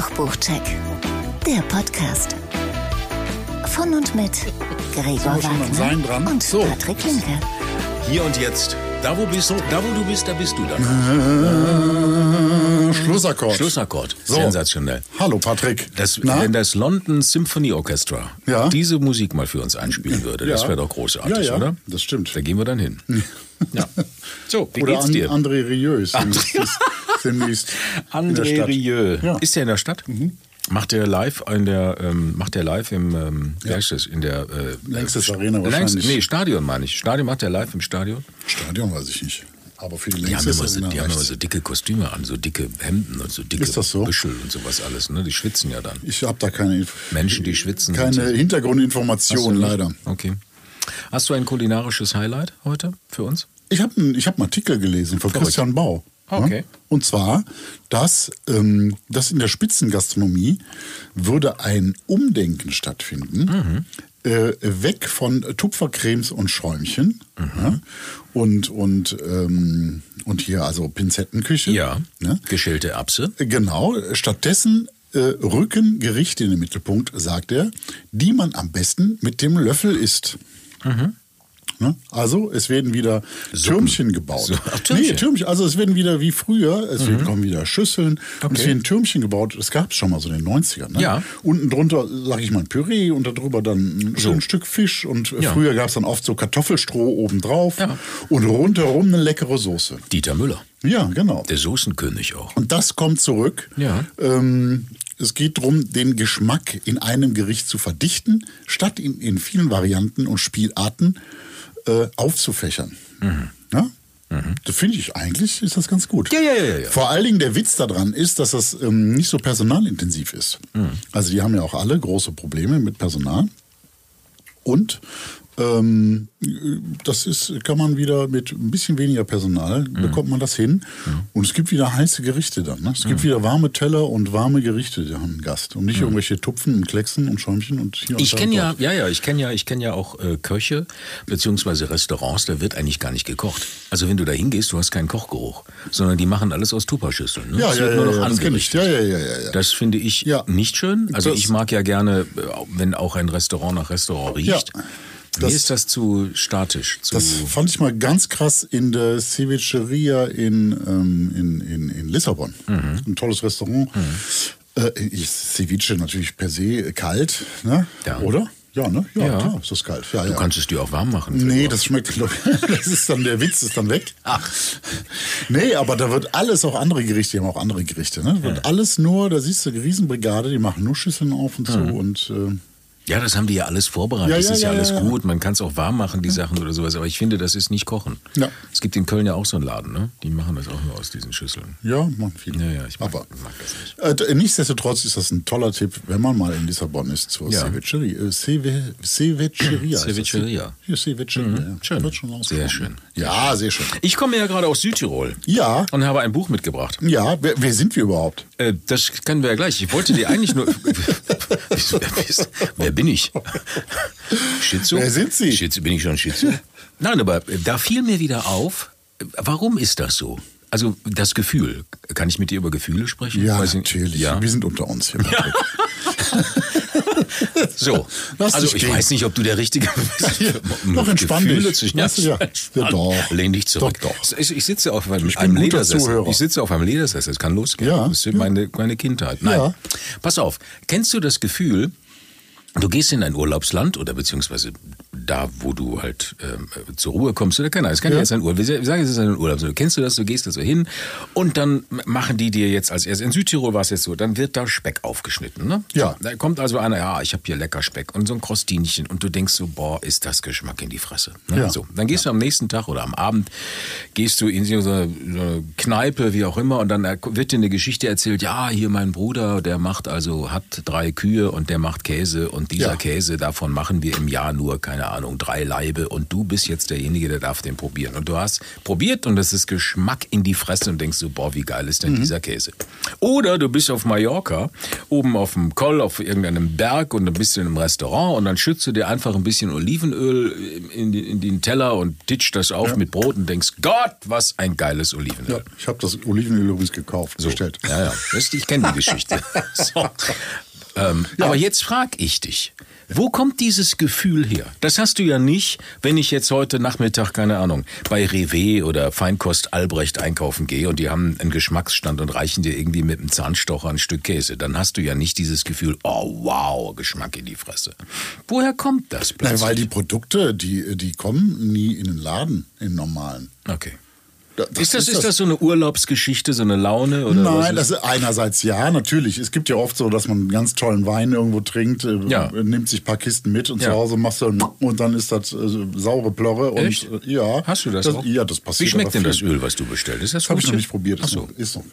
Kochbuchcheck, der Podcast. Von und mit Gregor Wagner Sein dran? und So. Patrick Linke. Hier und jetzt. Da wo bist da wo du bist, da bist du dann. Äh, Schlussakkord. Schlussakkord. So. Sensationell. Hallo Patrick. Das, wenn das London Symphony Orchestra Ja. diese Musik mal für uns einspielen würde, das Ja. wäre doch großartig, Ja, ja, oder? das stimmt. Da gehen wir dann hin. ja. So, wie Oder geht's an, dir? André Rieu ist ist demnächst André. Rieu. Ja. Mhm. Ist der in der Stadt? Macht der live in der ähm, macht der live im ähm, heißt das, in der äh, Längstes Arena Längst, wahrscheinlich. nee, Stadion meine ich. Stadion macht der live im Stadion? Stadion weiß ich nicht. Aber für die Die haben, immer so, Arena die haben immer so dicke Kostüme an, so dicke Hemden und so dicke Ist das so? Büschel und sowas alles. Ne? Die schwitzen ja dann. Ich habe da keine, Inf- Menschen, die schwitzen. keine sind so- Hintergrundinformation, Hast du nicht? leider. Okay. Hast du ein kulinarisches Highlight heute für uns? Ich habe einen ich hab einen Artikel gelesen von Verrückt. Christian Bau. Okay. Und zwar, dass, ähm, dass in der Spitzengastronomie würde ein Umdenken stattfinden. Äh, weg von Tupfercremes und Schäumchen ja? und, und, ähm, und hier also Pinzettenküche. Ja. Ne? Geschälte Erbse. Genau, stattdessen äh, rücken Gerichte in den Mittelpunkt, sagt er, die man am besten mit dem Löffel isst. Ne? Also es werden wieder Türmchen gebaut. So, ach, Türmchen. Mhm. Nee, Türmchen. Also es werden wieder wie früher, es werden, kommen wieder Schüsseln und es Okay. werden Türmchen gebaut. Das gab es schon mal so in den 90ern. Ne? Ja. Unten drunter, sag ich mal, ein Püree und darüber dann ein, So. ein Stück Fisch und äh, Ja. früher gab es dann oft so Kartoffelstroh obendrauf Ja. und rundherum eine leckere Soße. Dieter Müller. Ja, genau. Der Soßenkönig auch. Und das kommt zurück. Ja. Ähm, es geht darum, den Geschmack in einem Gericht zu verdichten, statt ihn in vielen Varianten und Spielarten äh, aufzufächern. Mhm. Ja? Das finde ich eigentlich, ist das ganz gut. Ja, ja, ja, ja. Vor allen Dingen der Witz daran ist, dass das ähm, nicht so personalintensiv ist. Mhm. Also die haben ja auch alle große Probleme mit Personal. Und ähm, das ist, kann man wieder mit ein bisschen weniger Personal, Mhm. bekommt man das hin. Und es gibt wieder heiße Gerichte dann. Ne? Es gibt wieder warme Teller und warme Gerichte, die haben einen Gast. Und nicht irgendwelche Tupfen und Klecksen und Schäumchen und hier Mhm. Ich kenne ja, ja, ja, ich kenne ja, ich kenne ja auch äh, Köche beziehungsweise Restaurants, da wird eigentlich gar nicht gekocht. Also wenn du da hingehst, du hast keinen Kochgeruch, sondern die machen alles aus Tupperschüsseln. Ne? Ja, Es ja, wird ja, nur noch ja, das. Ja, ja, ja, ja. Das finde ich nicht schön. Also Das- ich mag ja gerne, äh, wenn auch ein Restaurant nach Restaurant riecht. Ja. Mir Das- ist das zu statisch. Zu, Das fand ich mal ganz krass in der Cevicheria in, ähm, in, in, in Lissabon. Mhm. Ein tolles Restaurant. Äh, ich, Ceviche natürlich per se kalt, ne? Ja. oder? Ja, ne? Ja, Ja. klar, ist das kalt. Ja, du ja. kannst es dir auch warm machen. Nee, das schmeckt. Das ist dann, der Witz ist dann weg. Ach. Nee, aber da wird alles, auch andere Gerichte, die haben auch andere Gerichte, ne? Wird alles nur, da siehst du, eine Riesenbrigade, die machen nur Schüsseln auf und so und, äh, Ja, das haben die ja alles vorbereitet. Ja, das ja, ist ja, ja, alles gut. Man kann es auch warm machen, die Sachen oder sowas. Aber ich finde, das ist nicht kochen. Ja. Es gibt in Köln ja auch so einen Laden, ne? Die machen das auch nur aus diesen Schüsseln. ja, machen viele. Ja, ja, ich mag, aber mag das nicht. Äh, nichtsdestotrotz ist das ein toller Tipp, wenn man mal in Lissabon ist, zur Ja. Cevicheria. Äh, Ceve- Cevicheria. Cevicheria. Ja, Cevicheria. ja. schön. Wird schon Sehr schön. Ja, sehr schön. Ich komme ja gerade aus Südtirol Ja, und habe ein Buch mitgebracht. ja, wer, wer sind wir überhaupt? Äh, das können wir ja gleich. Ich wollte dir eigentlich nur. Wer, bin ich? Schizo? Wer sind Sie? Schizo, bin ich schon Schizo? Nein, aber da fiel mir wieder auf, warum ist das so? Also das Gefühl. Kann ich mit dir über Gefühle sprechen? Ja, natürlich. Ja. Wir sind unter uns hier. So. Lass also ich gehen. weiß nicht, ob du der Richtige bist. Doch, entspann Gefühle dich. Zu, ja. entspann. Ja, doch. Lehn dich zurück. Doch, doch. Ich, ich sitze auf einem, Ich einem Ledersessel. Zuhörer. Ich sitze auf einem Ledersessel. Es kann losgehen. Ja, Das ist ja. meine, meine Kindheit. Nein. Ja. Pass auf. Kennst du das Gefühl, du gehst in ein Urlaubsland oder beziehungsweise da, wo du halt ähm, zur Ruhe kommst oder keine Ahnung, es kann ja. Ja. jetzt ein Urlaub, wir sagen, es ist ein Urlaub. Kennst du das, du gehst da so hin und dann machen die dir jetzt als erstes, in Südtirol war es jetzt so, dann wird da Speck aufgeschnitten, ne? Ja. So, da kommt also einer, ja, ich habe hier lecker Speck und so ein Krostinchen und du denkst so, boah, ist das Geschmack in die Fresse. Ne? Ja. So, dann gehst du am nächsten Tag oder am Abend, gehst du in so eine, so eine Kneipe, wie auch immer, und dann wird dir eine Geschichte erzählt, ja, hier mein Bruder, der macht also, hat drei Kühe und der macht Käse und dieser Ja. Käse, davon machen wir im Jahr nur, keine keine Ahnung, drei Laibe und du bist jetzt derjenige, der darf den probieren. Und du hast probiert und es ist Geschmack in die Fresse und denkst so, boah, wie geil ist denn Mhm. dieser Käse? Oder du bist auf Mallorca, oben auf dem Koll, auf irgendeinem Berg und dann bist du in einem Restaurant und dann schützt du dir einfach ein bisschen Olivenöl in, die, in den Teller und titscht das auf mit Brot und denkst, Gott, was ein geiles Olivenöl. Ja, ich habe das Olivenöl übrigens gekauft, bestellt. Ja, ja. Das, ich kenne die Geschichte. so. ähm, Aber jetzt frage ich dich. Wo kommt dieses Gefühl her? Das hast du ja nicht, wenn ich jetzt heute Nachmittag, keine Ahnung, bei Rewe oder Feinkost Albrecht einkaufen gehe und die haben einen Geschmacksstand und reichen dir irgendwie mit einem Zahnstocher ein Stück Käse. Dann hast du ja nicht dieses Gefühl, oh wow, Geschmack in die Fresse. Woher kommt das Nein, plötzlich? weil die Produkte, die, die kommen nie in den Laden, in normalen. okay. Da- Ist das, ist das so eine Urlaubsgeschichte, so eine Laune? Oder Nein, ist- das ist einerseits ja, natürlich. Es gibt ja oft so, dass man einen ganz tollen Wein irgendwo trinkt, äh, Ja. nimmt sich ein paar Kisten mit und Ja. zu Hause machst du und dann ist das äh, saure Plorre. Und, Echt? äh, ja. Hast du das, auch? Ja, das passiert. Wie schmeckt denn das viel. Öl, was du bestellt? Ist das Das habe ich noch nicht probiert. Ach Ist so. ist noch,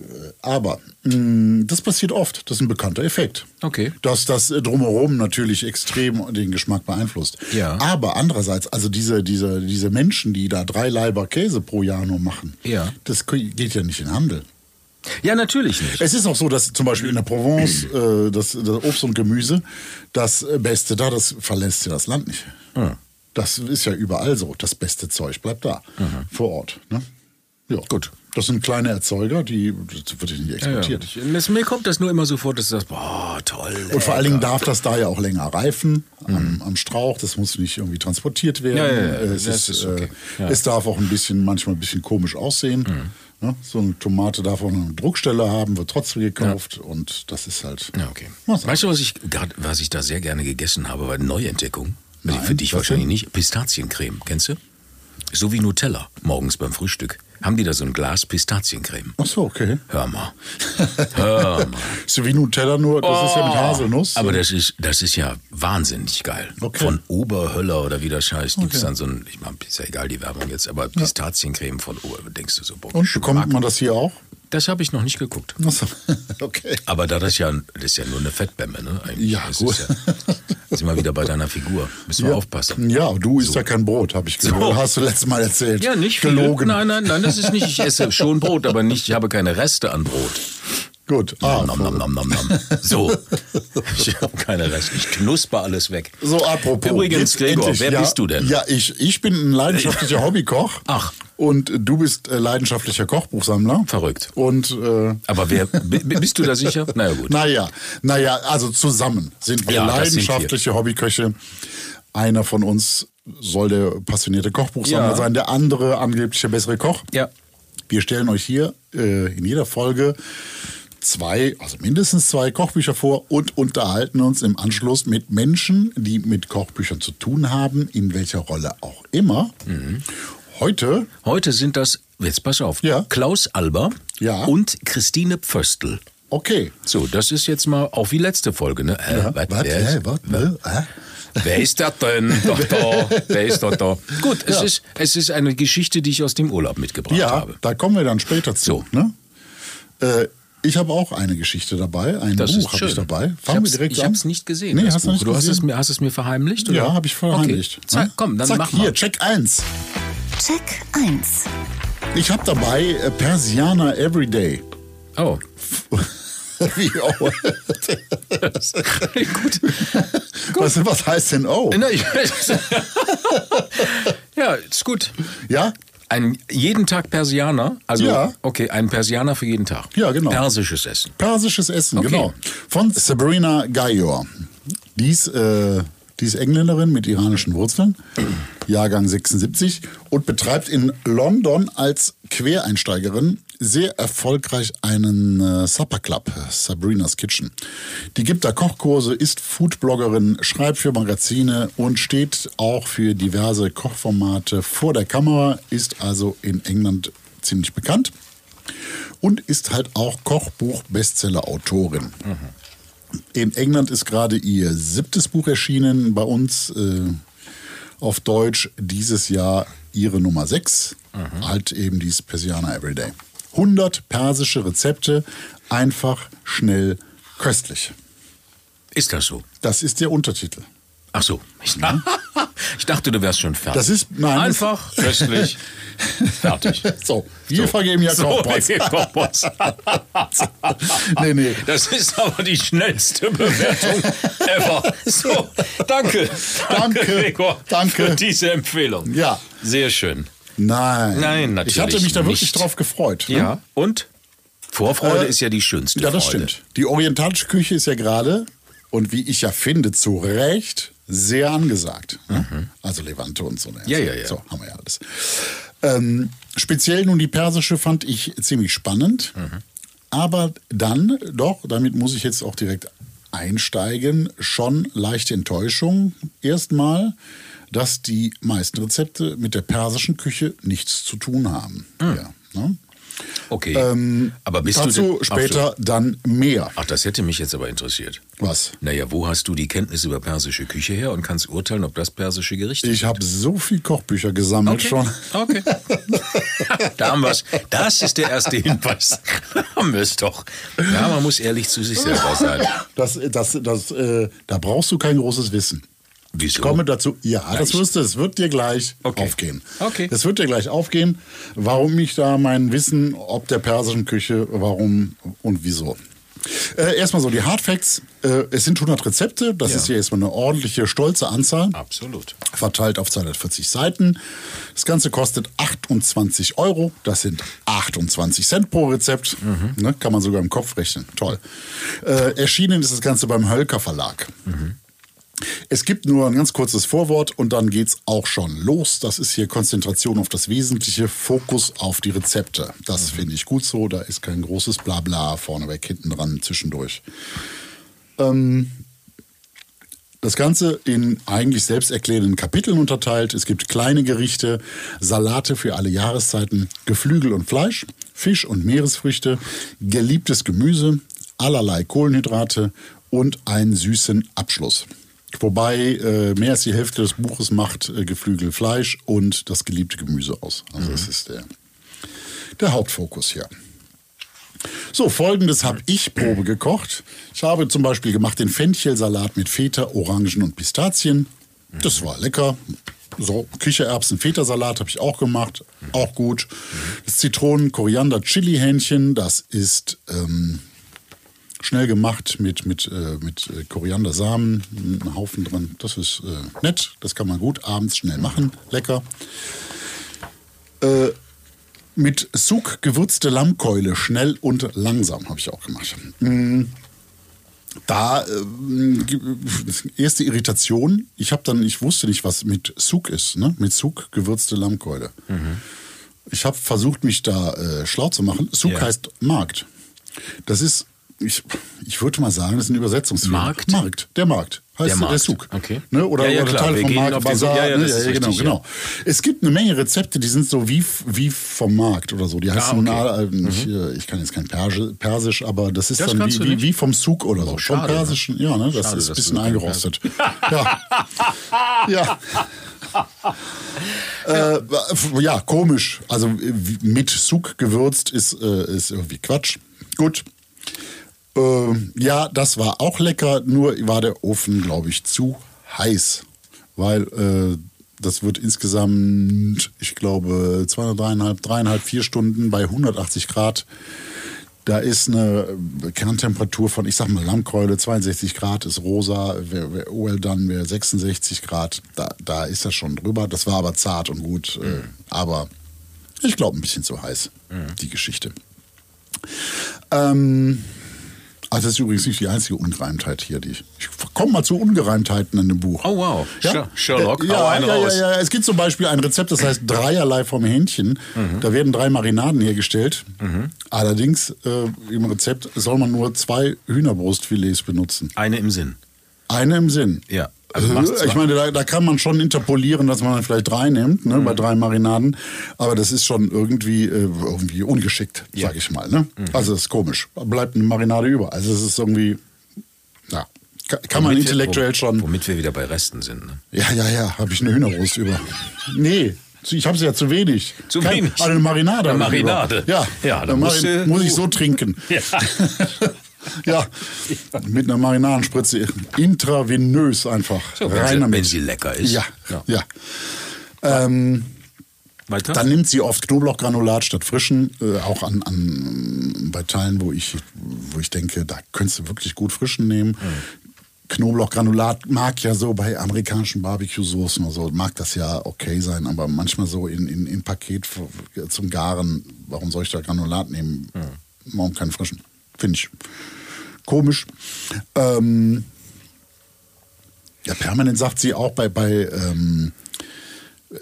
aber mh, das passiert oft. Das ist ein bekannter Effekt. Okay. Dass das drumherum natürlich extrem den Geschmack beeinflusst. Ja. Aber andererseits, also diese, diese, diese Menschen, die da drei Leiber Käse pro Jahr nur machen, Ja. das geht ja nicht in Handel. Ja, natürlich nicht. Es ist auch so, dass zum Beispiel in der Provence äh, das, das Obst und Gemüse, das Beste da, das verlässt ja das Land nicht. Das ist ja überall so. Das beste Zeug bleibt da, vor Ort. Ne? Ja. Gut. Das sind kleine Erzeuger, die das wird ja nicht Ja, ja. exportiert. Ich- das- Mir kommt das nur immer so vor, dass das, boah, toll. Und vor allen Dingen darf das da ja auch länger reifen am, am Strauch. Das muss nicht irgendwie transportiert werden. Ja, ja, ja, es, ist, okay. äh, Ja. es darf auch ein bisschen, manchmal ein bisschen komisch aussehen. Ne? So eine Tomate darf auch eine Druckstelle haben, wird trotzdem gekauft. Und das ist halt. Ja, okay. Was? Weißt du, was ich, grad, was ich da sehr gerne gegessen habe, war Neuentdeckung? Nein, Für dich wahrscheinlich denn? nicht. Pistaziencreme, kennst du? So wie Nutella, morgens beim Frühstück. Haben die da so ein Glas Pistaziencreme? Ach so, okay. Hör mal. Hör mal. So wie Nutella, nur das ist ja mit Haselnuss. Oh. Aber das ist, das ist ja wahnsinnig geil. Okay. Von Oberhöller oder wie das heißt, gibt es dann so ein, ich meine, ist ja egal die Werbung jetzt, aber Pistaziencreme von Ober, denkst du so, boah, Und bekommt man das hier auch? Das habe ich noch nicht geguckt. Ach so, okay. Aber da das ja, das ist ja nur eine Fettbämme, ne? Eigentlich. Ja, das gut. Ja, sind wir wieder bei deiner Figur. Müssen wir aufpassen. Ja, du isst ja kein Brot, habe ich gehört. So. Hast du letztes Mal erzählt. Ja, nicht viel. Gelogen. Nein, nein, nein, das ist nicht. Ich esse schon Brot, aber nicht. Ich habe keine Reste an Brot. Gut. Ah, Nom, nom, nom, nom, nom. So. Ich habe keine Reste. Ich knusper alles weg. So, apropos. Übrigens, Gregor, endlich, wer ja, bist du denn? Ja, ich, ich bin ein leidenschaftlicher Hobbykoch. Ach. Und du bist äh, leidenschaftlicher Kochbuchsammler. Verrückt. Und, äh, Aber wer, bist du da sicher? Na ja, gut. naja, naja, also zusammen sind wir Ja, das sind wir. leidenschaftliche Hobbyköche. Einer von uns soll der passionierte Kochbuchsammler Ja. sein, der andere angeblich der bessere Koch. Ja. Wir stellen euch hier äh, in jeder Folge zwei, also mindestens zwei Kochbücher vor und unterhalten uns im Anschluss mit Menschen, die mit Kochbüchern zu tun haben, in welcher Rolle auch immer. Mhm. Heute, Heute sind das, jetzt pass auf, Ja. Klaus Alber Ja. und Christine Pföstl. okay. So, das ist jetzt mal auch wie letzte Folge, ne? Äh, Ja, wer, ist, was, ne? Wer ist das denn? Doch da, wer ist doch da? Gut, es, Ja. ist, es ist eine Geschichte, die ich aus dem Urlaub mitgebracht Ja, habe. da kommen wir dann später zu. So. Ne? Äh, ich habe auch eine Geschichte dabei, ein Das Buch habe ich dabei. ich Fangen wir hab's, direkt ich an. habe es nicht gesehen. Nee, hast du Buch. nicht du hast es, mir, hast es mir verheimlicht? Oder? Ja, habe ich verheimlicht. Okay. Zack, Ne? komm, dann Zack, mach mal. hier, Check 1. Check 1. Ich habe dabei äh, Persianer Everyday. Oh, Wie oh. gut. was, was heißt denn oh? Ja, ist gut. Ja? Ein jeden Tag Persianer, also Ja. okay, ein Persianer für jeden Tag. Ja, genau. Persisches Essen. Persisches Essen, Okay. genau. Von Sabrina Gayor. Die ist, äh, die ist Engländerin mit iranischen Wurzeln, Jahrgang 76 und betreibt in London als Quereinsteigerin sehr erfolgreich einen äh, Supper Club, Sabrina's Kitchen. Die gibt da Kochkurse, ist Foodbloggerin, schreibt für Magazine und steht auch für diverse Kochformate vor der Kamera, ist also in England ziemlich bekannt und ist halt auch Kochbuch-Bestseller-Autorin. In England ist gerade ihr siebtes Buch erschienen, bei uns äh, auf Deutsch dieses Jahr ihre Nummer 6, halt eben dieses Persiana Everyday. 100 persische Rezepte, einfach, schnell, köstlich. Ist das so? Das ist der Untertitel. Ach so. Ich, ich dachte, du wärst schon fertig. Das ist- nein, Einfach, köstlich, fertig. So, wir vergeben ja So, Kochpots. nee, nee. Das ist aber die schnellste Bewertung ever. So, danke. Danke, Gregor, danke. für diese Empfehlung. Ja. Sehr schön. Nein. Nein, natürlich Ich hatte mich da wirklich nicht. drauf gefreut. ne? Ja, und? Vorfreude Äh, ist ja die schönste Ja, das Freude. stimmt. Die orientalische Küche ist ja gerade, und wie ich ja finde, zu Recht sehr angesagt. ne? Also Levante und so. ne? Mhm. Ja, ja, ja. So, haben wir ja alles. Ähm, speziell nun die persische fand ich ziemlich spannend. Mhm. Aber dann, doch, damit muss ich jetzt auch direkt einsteigen, schon leichte Enttäuschung erstmal, dass die meisten Rezepte mit der persischen Küche nichts zu tun haben. Ja, ne? Okay. ähm, aber bist dazu du später Ach, so. dann mehr. Ach, das hätte mich jetzt aber interessiert. Was? Naja, wo hast du die Kenntnis über persische Küche her und kannst urteilen, ob das persische Gerichte Ich sind? habe so viel Kochbücher gesammelt Okay. schon. Okay. da haben wir's. Das ist der erste Hinweis. Da haben wir es doch. Ja, man muss ehrlich zu sich selber sein. Das, das, das, äh, da brauchst du kein großes Wissen. Wieso? Ich komme dazu. Ja, das ich- wirst du. Es wird dir gleich Okay. aufgehen. Okay. Es wird dir gleich aufgehen, warum ich da mein Wissen ob der persischen Küche, warum und wieso. Äh, erstmal so die Hard Facts. Äh, es sind 100 Rezepte. Das Ja. ist ja erstmal eine ordentliche, stolze Anzahl. Absolut. verteilt auf 240 Seiten. Das Ganze kostet 28 Euro. Das sind 28 Cent pro Rezept. Ne, kann man sogar im Kopf rechnen. Toll. Äh, erschienen ist das Ganze beim Hölker Verlag. Es gibt nur ein ganz kurzes Vorwort und dann geht's auch schon los. Das ist hier Konzentration auf das Wesentliche, Fokus auf die Rezepte. Das finde ich gut so. Da ist kein großes Blabla vorneweg, hinten dran, zwischendurch. Das Ganze in eigentlich selbsterklärenden Kapiteln unterteilt. Es gibt kleine Gerichte, Salate für alle Jahreszeiten, Geflügel und Fleisch, Fisch und Meeresfrüchte, geliebtes Gemüse, allerlei Kohlenhydrate und einen süßen Abschluss. Wobei äh, mehr als die Hälfte des Buches macht äh, Geflügel, Fleisch und das geliebte Gemüse aus. Also das ist der, der Hauptfokus hier. So, folgendes habe ich Probe gekocht. Ich habe zum Beispiel gemacht den Fenchelsalat mit Feta, Orangen und Pistazien. Das war lecker. So, Kichererbsen-Feta-Salat habe ich auch gemacht. Auch gut. Das Zitronen-Koriander-Chili-Hähnchen, das ist ähm, schnell gemacht mit, mit, äh, mit äh, Koriandersamen, ein Haufen dran. Das ist äh, nett. Das kann man gut abends schnell machen. Lecker. Äh, mit Suk gewürzte Lammkeule, schnell und langsam, habe ich auch gemacht. Mm, Da ge- erste Irritation. Ich habe dann, ich wusste nicht, was mit Suk ist, ne? Mit Suk gewürzte Lammkeule. Ich habe versucht, mich da äh, schlau zu machen. Suk Ja. heißt Markt. Das ist, ich, ich würde mal sagen, das ist ein Übersetzungsfehler. Markt? Markt, der Markt. Heißt Der der, Markt, Suk. okay. Ne? Oder, Ja, ja, oder Teil vom Markt, Bazar. ja, ja, ne? ja, ja, genau, richtig, genau. Es gibt eine Menge Rezepte, die sind so wie, wie vom Markt oder so. Die heißen, okay. äh, ich, äh, ich kann jetzt kein Persisch, aber das ist Das dann wie, wie, wie vom Suk oder so. Oh, vom schade, ne? Persischen, ja, ne? Das Schade, ist ein bisschen eingerostet. ja. ja. Äh, ja, komisch. Also äh, mit Suk gewürzt ist, äh, ist irgendwie Quatsch. Gut. Äh, ja, das war auch lecker, nur war der Ofen, glaube ich, zu heiß. Weil äh, das wird insgesamt, ich glaube, zwei, dreieinhalb, dreieinhalb, vier Stunden bei 180 Grad. Da ist eine Kerntemperatur von, ich sag mal, Lammkeule, 62 Grad ist rosa, wer, wer well done wäre 66 Grad. Da, da ist das schon drüber. Das war aber zart und gut. Äh, aber ich glaube, ein bisschen zu heiß, die Geschichte. Ähm, also das ist übrigens nicht die einzige Ungereimtheit hier. Die ich ich komme mal zu Ungereimtheiten in dem Buch. Oh, wow. Sher- Sherlock, Äh, hau ja, einen ja, raus. ja, ja. Es gibt zum Beispiel ein Rezept, das heißt Dreierlei vom Hähnchen. Mhm. Da werden drei Marinaden hergestellt. Allerdings äh, im Rezept soll man nur zwei Hühnerbrustfilets benutzen. Eine im Sinn. Eine im Sinn. Ja. Also ich meine, da, da kann man schon interpolieren, dass man vielleicht drei nimmt, ne, Mhm. bei drei Marinaden. Aber das ist schon irgendwie, äh, irgendwie ungeschickt, Ja. sag ich mal. Ne? Mhm. Also das ist komisch. Bleibt eine Marinade über. Also es ist irgendwie, ja, kann, kann man wir- intellektuell wo- schon. Womit wir wieder bei Resten sind. Ne? Ja, ja, ja, habe ich eine Hühnerbrust über. Nee, ich habe sie ja zu wenig. Zu Kein- wenig? Also eine Marinade. Eine. Marinade. Ja, Ja, dann du- muss ich so trinken. Ja. ja, mit einer Marinadenspritze intravenös einfach So, wenn, rein sie, damit. wenn sie lecker ist. Ja, ja. Ähm, Weiter? dann nimmt sie oft Knoblauchgranulat statt frischen, äh, auch an, an bei Teilen, wo ich, wo ich denke, da könntest du wirklich gut frischen nehmen. Knoblauchgranulat mag ja so bei amerikanischen Barbecue-Soßen oder so, mag das ja okay sein, aber manchmal so in, in, in Paket zum Garen, warum soll ich da Granulat nehmen? Warum keinen frischen? Finde ich komisch. Ähm, ja, permanent sagt sie auch bei, bei ähm,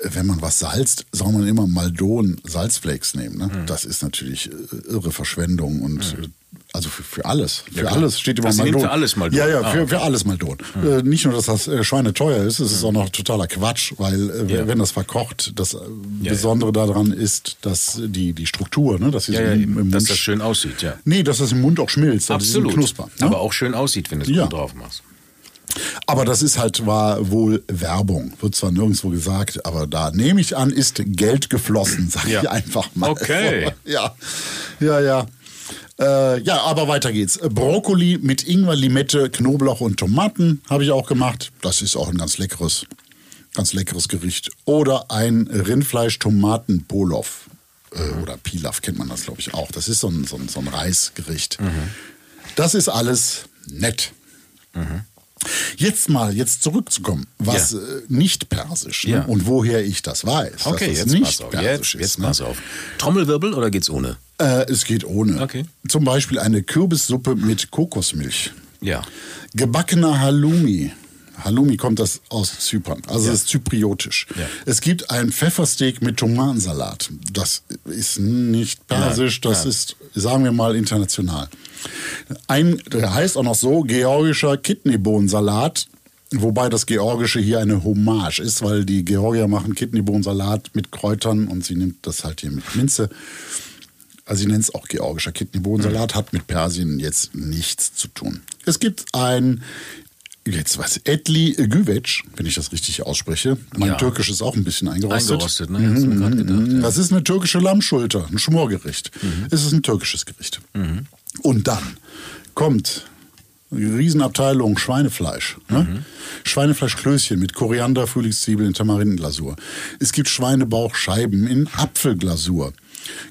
wenn man was salzt, soll man immer Maldon Salzflakes nehmen. Ne? Mhm. Das ist natürlich äh, irre Verschwendung und äh, also für, für alles. Für klar. alles steht immer Also Maldon. für alles Maldon. Ja, ja, Ah, für, okay. für alles Maldon. Äh, nicht nur, dass das äh, Schweine teuer ist, es ist auch noch totaler Quatsch, weil äh, Ja. wenn das verkocht, das äh, ja. Besondere daran ist, dass die, die Struktur, ne, dass, sie ja, so ja, im, im dass das schön aussieht, ja. Nee, dass das im Mund auch schmilzt. Absolut. Knusper. Ne? Aber auch schön aussieht, wenn du es Ja. gut drauf machst. Aber das ist halt war wohl Werbung. Wird zwar nirgendwo gesagt, aber da nehme ich an, ist Geld geflossen, sag Ja. ich einfach mal. Okay. Ja, ja, ja. Äh, ja, aber weiter geht's. Brokkoli mit Ingwer, Limette, Knoblauch und Tomaten habe ich auch gemacht. Das ist auch ein ganz leckeres, ganz leckeres Gericht. Oder ein Rindfleisch-Tomaten-Polow. Äh, oder Pilaf kennt man das, glaube ich, auch. Das ist so ein, so ein, so ein Reisgericht. Das ist alles nett. Jetzt mal, jetzt zurückzukommen, was Ja. äh, nicht persisch ne? Ja. und woher ich das weiß. Okay, dass das jetzt nicht pass auf. persisch Jetzt, jetzt ist. Ne? pass auf. Trommelwirbel oder geht's ohne? Äh, es geht ohne. Okay. Zum Beispiel eine Kürbissuppe mit Kokosmilch. Ja. Gebackener Halloumi. Halloumi kommt das aus Zypern, also Ja. ist zypriotisch. Ja. Es gibt ein Pfeffersteak mit Tomatensalat. Das ist nicht persisch, Nein, das ist, sagen wir mal, international. Ein, der heißt auch noch so, georgischer Kidneybohnensalat. Wobei das Georgische hier eine Hommage ist, weil die Georgier machen Kidneybohnensalat mit Kräutern und sie nimmt das halt hier mit Minze. Also sie nennt es auch georgischer Kidneybohnensalat, hat mit Persien jetzt nichts zu tun. Es gibt ein, jetzt was, Etli Güveç, wenn ich das richtig ausspreche. Mein Ja. Türkisch ist auch ein bisschen eingerostet. Eingerostet, ne? Mir gerade gedacht. Ja. Das ist eine türkische Lammschulter, ein Schmorgericht. Es ist ein türkisches Gericht. Und dann kommt eine Riesenabteilung Schweinefleisch. Ne? Schweinefleischklößchen mit Koriander, Frühlingszwiebeln, Tamarindenglasur. Es gibt Schweinebauchscheiben in Apfelglasur.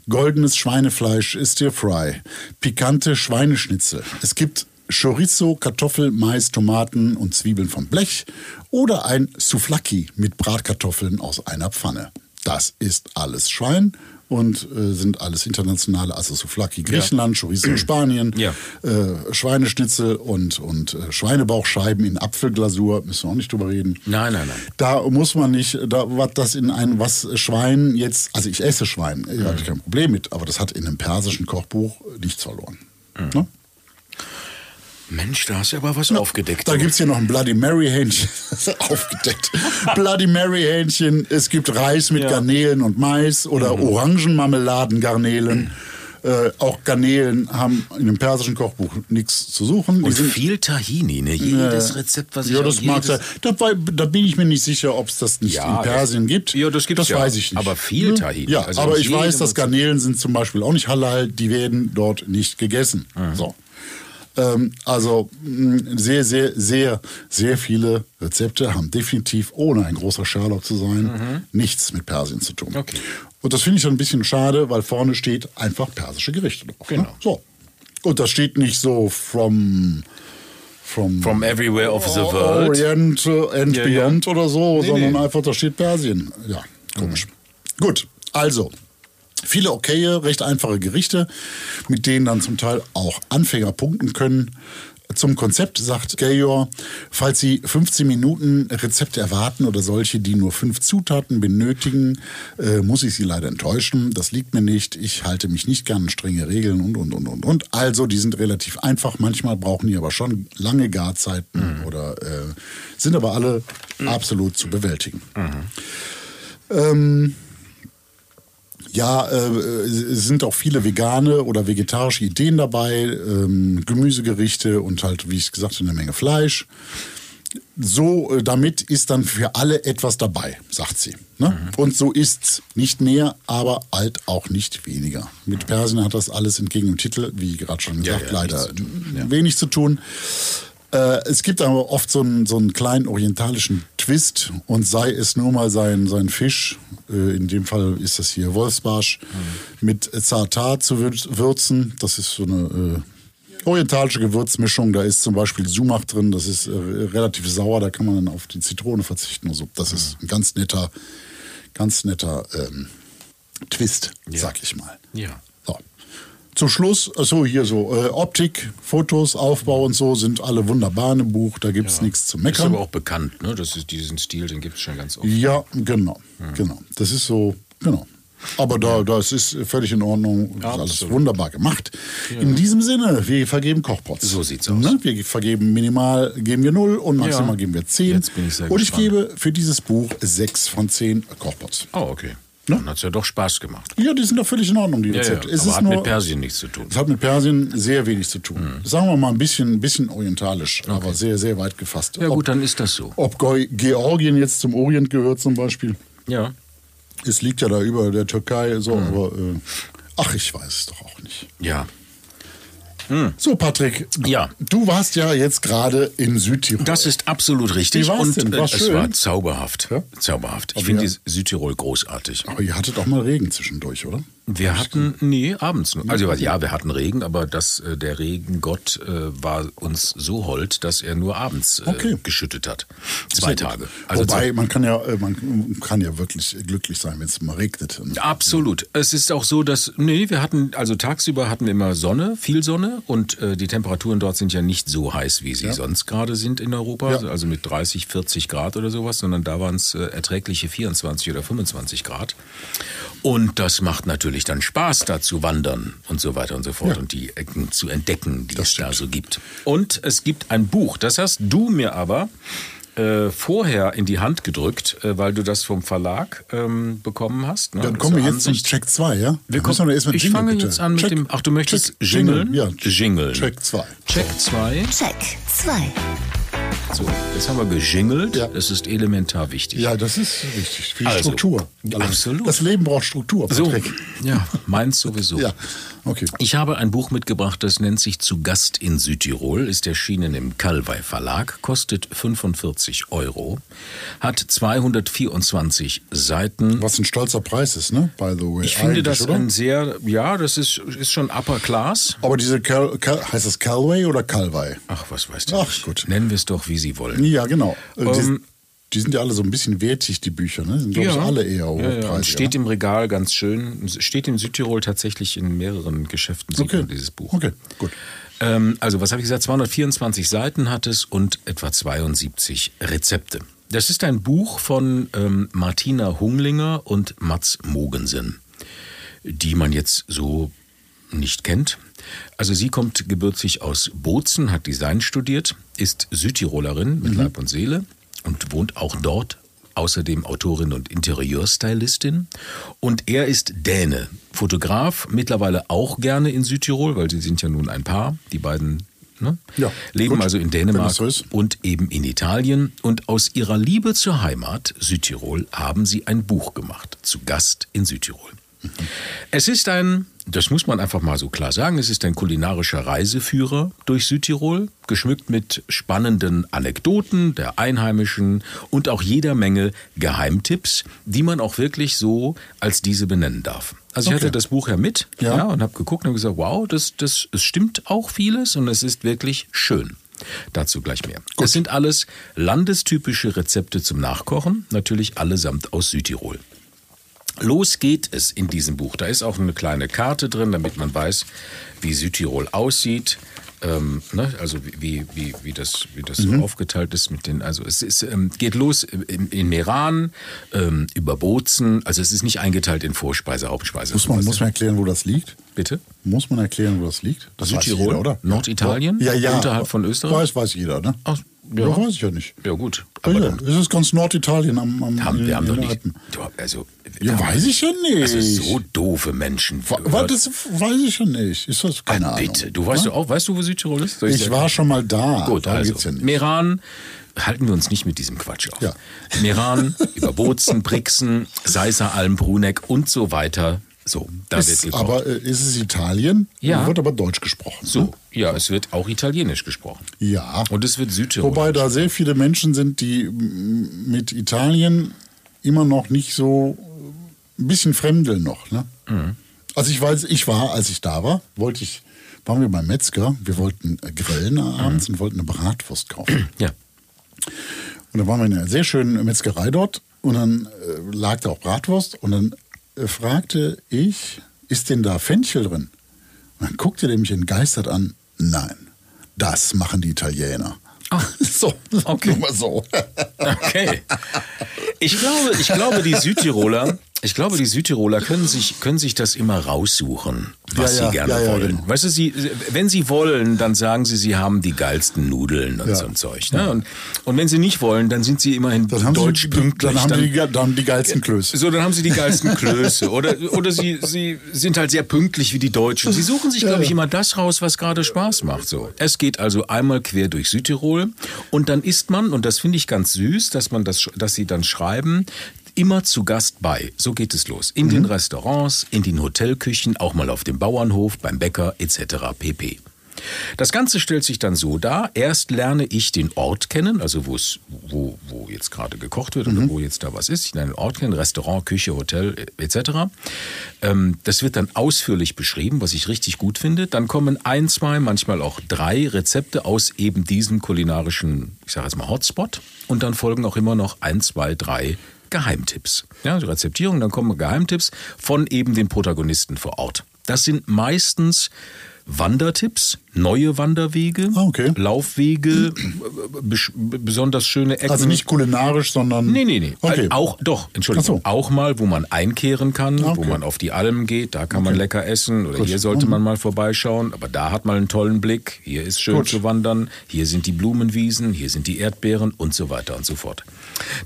Goldenes Schweinefleisch, Stir Fry. Pikante Schweineschnitzel. Es gibt Chorizo, Kartoffel, Mais, Tomaten und Zwiebeln vom Blech oder ein Souflaki mit Bratkartoffeln aus einer Pfanne. Das ist alles Schwein und äh, sind alles internationale, also Souflaki Griechenland, Chorizo Spanien, Ja. äh, Schweineschnitzel und, und äh, Schweinebauchscheiben in Apfelglasur, müssen wir auch nicht drüber reden. Nein, nein, nein. Da muss man nicht, da was das in ein, was Schwein jetzt, also ich esse Schwein, da habe ich kein Problem mit, aber das hat in einem persischen Kochbuch nichts verloren. Ne? Mensch, da hast du aber was aufgedeckt. Da gibt es hier noch ein Bloody Mary Hähnchen. Aufgedeckt. Bloody Mary Hähnchen. Es gibt Reis mit Ja. Garnelen und Mais oder Mhm. Orangenmarmeladen-Garnelen. Äh, auch Garnelen haben in einem persischen Kochbuch nichts zu suchen. Und sind- viel Tahini, ne? Jedes Rezept, was ich ja, das mag sein. Da, da bin ich mir nicht sicher, ob es das nicht Ja, in Persien gibt. ja, das gibt's Das ja. weiß ich nicht. Aber viel Ne? Tahini. Ja, Also aber ich weiß, dass Garnelen sind zum Beispiel auch nicht halal. Die werden dort nicht gegessen. Mhm. So. Ähm, also sehr, sehr, sehr, sehr viele Rezepte haben definitiv, ohne ein großer Sherlock zu sein, nichts mit Persien zu tun. Mhm. Okay. Und das finde ich dann ein bisschen schade, weil vorne steht einfach persische Gerichte drauf. Ne? Genau. So. Und das steht nicht so from from, From everywhere of the world. Orient and ja. Beyond oder so, Nee, sondern nee. einfach da steht Persien. Ja, komisch. Gut, also viele okaye, recht einfache Gerichte, mit denen dann zum Teil auch Anfänger punkten können. Zum Konzept sagt Gayor, falls Sie 15 Minuten Rezepte erwarten oder solche, die nur fünf Zutaten benötigen, äh, muss ich Sie leider enttäuschen. Das liegt mir nicht. Ich halte mich nicht gern an strenge Regeln und, und, und, und, und. Also, die sind relativ einfach. Manchmal brauchen die aber schon lange Garzeiten oder äh, sind aber alle absolut zu bewältigen. Ähm, ja, äh, es sind auch viele vegane oder vegetarische Ideen dabei, ähm, Gemüsegerichte und halt, wie ich gesagt habe, eine Menge Fleisch. so, äh, damit ist dann für alle etwas dabei, sagt sie. Ne? Mhm. Und so ist's. Nicht mehr, aber halt auch nicht weniger. Mit Persien hat das alles entgegen dem Titel, wie gerade schon Ja, gesagt, ja, leider nichts zu ja. wenig zu tun. Äh, es gibt aber oft so einen, so einen kleinen orientalischen Twist und sei es nur mal sein, sein Fisch, äh, in dem Fall ist das hier Wolfsbarsch, Mhm. mit Zartar zu würz- würzen. Das ist so eine äh, orientalische Gewürzmischung. Da ist zum Beispiel Sumach drin, das ist äh, relativ sauer, da kann man dann auf die Zitrone verzichten. Also das ist Mhm. ein ganz netter, ganz netter ähm, Twist, sag ich mal. Ja. So. Zum Schluss, also hier so, äh, Optik, Fotos, Aufbau und so sind alle wunderbar im Buch, da gibt es nichts zu Ist meckern. aber auch bekannt, ne? Das ist diesen Stil, den gibt es schon ganz oft. Ja, genau, genau. Das ist so, genau. Aber da, das ist völlig in Ordnung, das ist alles Absolut. wunderbar gemacht. In diesem Sinne, wir vergeben Kochpots. So sieht's aus. Ne? Wir vergeben minimal geben wir 0 und maximal Ja. geben wir 10. Jetzt bin ich sehr und ich gespannt. gebe für dieses Buch 6 von 10 Kochpots. Oh, okay. Ne? Dann hat es ja doch Spaß gemacht. Ja, die sind doch völlig in Ordnung, die Ja, ja. Rezepte. Aber Es ist hat nur, mit Persien nichts zu tun. Es hat mit Persien sehr wenig zu tun. Hm. Sagen wir mal ein bisschen, ein bisschen orientalisch, aber sehr, sehr weit gefasst. Ja ob, gut, dann ist das so. ob Georgien jetzt zum Orient gehört zum Beispiel, Ja. es liegt ja da über der Türkei, so, Hm. aber äh, ach, ich weiß es doch auch nicht. Ja. So, Patrick, Ja. du warst ja jetzt gerade in Südtirol. Das ist absolut richtig. Wie war's und denn? äh, War's es schön? war zauberhaft. Ja? Zauberhaft. Ich finde ja. Südtirol großartig. aber ihr hattet auch mal Regen zwischendurch, oder? Wir hatten, nee, abends nur. Also ja, wir hatten Regen, aber das, äh, der Regengott äh, war uns so hold, dass er nur abends äh, Okay. geschüttet hat. Zwei. Tage. Also Wobei, man kann ja, äh, man kann ja wirklich glücklich sein, wenn es mal regnet. Absolut. Es ist auch so, dass, nee, wir hatten, also tagsüber hatten wir immer Sonne, viel Sonne und äh, die Temperaturen dort sind ja nicht so heiß, wie sie Ja. sonst gerade sind in Europa, Ja. also mit 30, 40 Grad oder sowas, sondern da waren es äh, erträgliche 24 oder 25 Grad. Und das macht natürlich dann Spaß, da zu wandern und so weiter und so fort Ja. und die Ecken zu entdecken, die Das es da stimmt. so gibt. Und es gibt ein Buch, das hast du mir aber äh, vorher in die Hand gedrückt, äh, weil du das vom Verlag ähm, bekommen hast. Ne? Dann kommen wir jetzt zum Ansicht. Check 2, ja? Wir kommen, erst mit ich Jingle, fange bitte. jetzt an mit Check- dem. Ach, du möchtest Check- jingeln? Ja, Jingeln. Check 2. Check 2. Check 2. So, jetzt haben wir gejingelt. Ja. Das ist elementar wichtig. Ja, das ist wichtig. Viel Also, Struktur. absolut. Das Leben braucht Struktur, So, ja, meins sowieso. Ja, okay. Ich habe ein Buch mitgebracht, das nennt sich Zu Gast in Südtirol, ist erschienen im Calvai Verlag, kostet 45 Euro, hat 224 Seiten. Was ein stolzer Preis ist, ne? By the way. Ich finde das oder? ein sehr, ja, das ist, ist schon Upper Class. Aber diese Cal, Cal, heißt das Calway oder Calvay? Ach, was weiß der Ach, nicht. gut. Nennen wir es doch, wie Sie wollen. Ja, genau. Die, Ähm, die sind ja alle so ein bisschen wertig, die Bücher, ne? Sind, glaube ich, alle eher ja, hochpreisig. ja. Und steht im Regal ganz schön. Steht in Südtirol tatsächlich in mehreren Geschäften sieht okay. dieses Buch. Okay, gut. Ähm, also, was habe ich gesagt? 224 Seiten hat es und etwa 72 Rezepte. Das ist ein Buch von ähm, Martina Hunglinger und Mats Mogensen, die man jetzt so nicht kennt. Also sie kommt gebürtig aus Bozen, hat Design studiert, ist Südtirolerin mit Leib und Seele und wohnt auch dort. Außerdem Autorin und Interieurstylistin. Und er ist Däne, Fotograf, mittlerweile auch gerne in Südtirol, weil sie sind ja nun ein Paar, die beiden ne? Ja, leben gut, also in Dänemark so und eben in Italien. Und aus ihrer Liebe zur Heimat, Südtirol, haben sie ein Buch gemacht, zu Gast in Südtirol. Es ist ein, das muss man einfach mal so klar sagen, es ist ein kulinarischer Reiseführer durch Südtirol, geschmückt mit spannenden Anekdoten der Einheimischen und auch jeder Menge Geheimtipps, die man auch wirklich so als diese benennen darf. Also ich Okay. hatte das Buch ja mit Ja. ja. und habe geguckt und gesagt, wow, das, das, es stimmt auch vieles und es ist wirklich schön. Dazu gleich mehr. Es sind alles landestypische Rezepte zum Nachkochen, natürlich allesamt aus Südtirol. Los geht es in diesem Buch. Da ist auch eine kleine Karte drin, damit man weiß, wie Südtirol aussieht. Ähm, ne? Also wie, wie, wie das, wie das Mhm. so aufgeteilt ist mit den. Also es ist, ähm, geht los in, in Meran, ähm, über Bozen. Also es ist nicht eingeteilt in Vorspeise, Hauptspeise. Muss man, muss man erklären, wo das liegt? Bitte? Muss man erklären, wo das liegt? Das Südtirol? jeder, oder? Norditalien? Ja, ja. Unterhalb von Österreich? Weiß, weiß jeder, ne? Ach, ja. ja. weiß ich ja nicht. Ja gut. Ja, Aber ja. dann Es ist ganz Norditalien am, am haben, wir haben doch nicht. Du, also, Ja, weiß ich ja nicht. Also so doofe Menschen. Wa- das weiß ich ja nicht. Ist das keine Ah, Ahnung? bitte. Du weißt Ja? du auch, weißt du, wo Südtirol ist? Ich sagen? war schon mal da. Gut, da also geht's ja nicht. Meran, halten wir uns nicht mit diesem Quatsch auf. Ja. Meran, über Bozen, Brixen, Seisser, Alm, Bruneck und so weiter. So, da wird Ist, gekocht. aber äh, ist es Italien? Ja. Wird aber Deutsch gesprochen. so, ja, es wird auch Italienisch gesprochen. Ja. Und es wird Südtirol. Wobei da sehr viele Menschen sind, die mit Italien immer noch nicht so ein bisschen fremdeln noch. Ne? Mhm. Also ich weiß, ich war, als ich da war, wollte ich, waren wir beim Metzger, wir wollten äh, grillen abends Mhm. und wollten eine Bratwurst kaufen. Ja. Und dann waren wir in einer sehr schönen Metzgerei dort und dann äh, lag da auch Bratwurst und dann äh, fragte ich, ist denn da Fenchel drin? Und dann guckte der mich entgeistert an, nein, das machen die Italiener. So, Okay. nur mal so. Okay. Ich glaube, ich glaube, die Südtiroler, ich glaube, die Südtiroler können sich, können sich das immer raussuchen, was Ja, ja, sie gerne ja, wollen. genau. Weißt du, sie, wenn sie wollen, dann sagen sie, sie haben die geilsten Nudeln und so ein Zeug. Ne? Und, und wenn sie nicht wollen, dann sind sie immerhin Dann deutsch sie, pünktlich. dann haben die, dann haben die geilsten Klöße. so, dann haben sie die geilsten Klöße. Oder, oder sie, sie sind halt sehr pünktlich wie die Deutschen. Sie suchen sich, glaube ich, immer das raus, was gerade Spaß macht. So. Es geht also einmal quer durch Südtirol und dann isst man, und das finde ich ganz süß, dass man das, dass sie dann schreiben, immer zu Gast bei. So geht es los. In den Restaurants, in den Hotelküchen, auch mal auf dem Bauernhof, beim Bäcker etc. pp. Das Ganze stellt sich dann so dar. Erst lerne ich den Ort kennen, also wo wo, jetzt gerade gekocht wird oder wo jetzt da was ist. Ich lerne den Ort kennen, Restaurant, Küche, Hotel äh, etc. Ähm, das wird dann ausführlich beschrieben, was ich richtig gut finde. Dann kommen ein, zwei, manchmal auch drei Rezepte aus eben diesem kulinarischen, ich sage jetzt mal Hotspot. Und dann folgen auch immer noch ein, zwei, drei Geheimtipps. Ja, die Rezeptierung, dann kommen Geheimtipps von eben den Protagonisten vor Ort. Das sind meistens Wandertipps, neue Wanderwege, Ah, okay. Laufwege, bes- besonders schöne Ecken. Also nicht kulinarisch, sondern. Nee, nee, nee. Okay. Auch, doch, Entschuldigung. So. Auch mal, wo man einkehren kann, Ah, wo okay. man auf die Alm geht, da kann man lecker essen. Oder Gut. hier sollte man mal vorbeischauen, aber da hat man einen tollen Blick. Hier ist schön Gut. zu wandern. Hier sind die Blumenwiesen, hier sind die Erdbeeren und so weiter und so fort.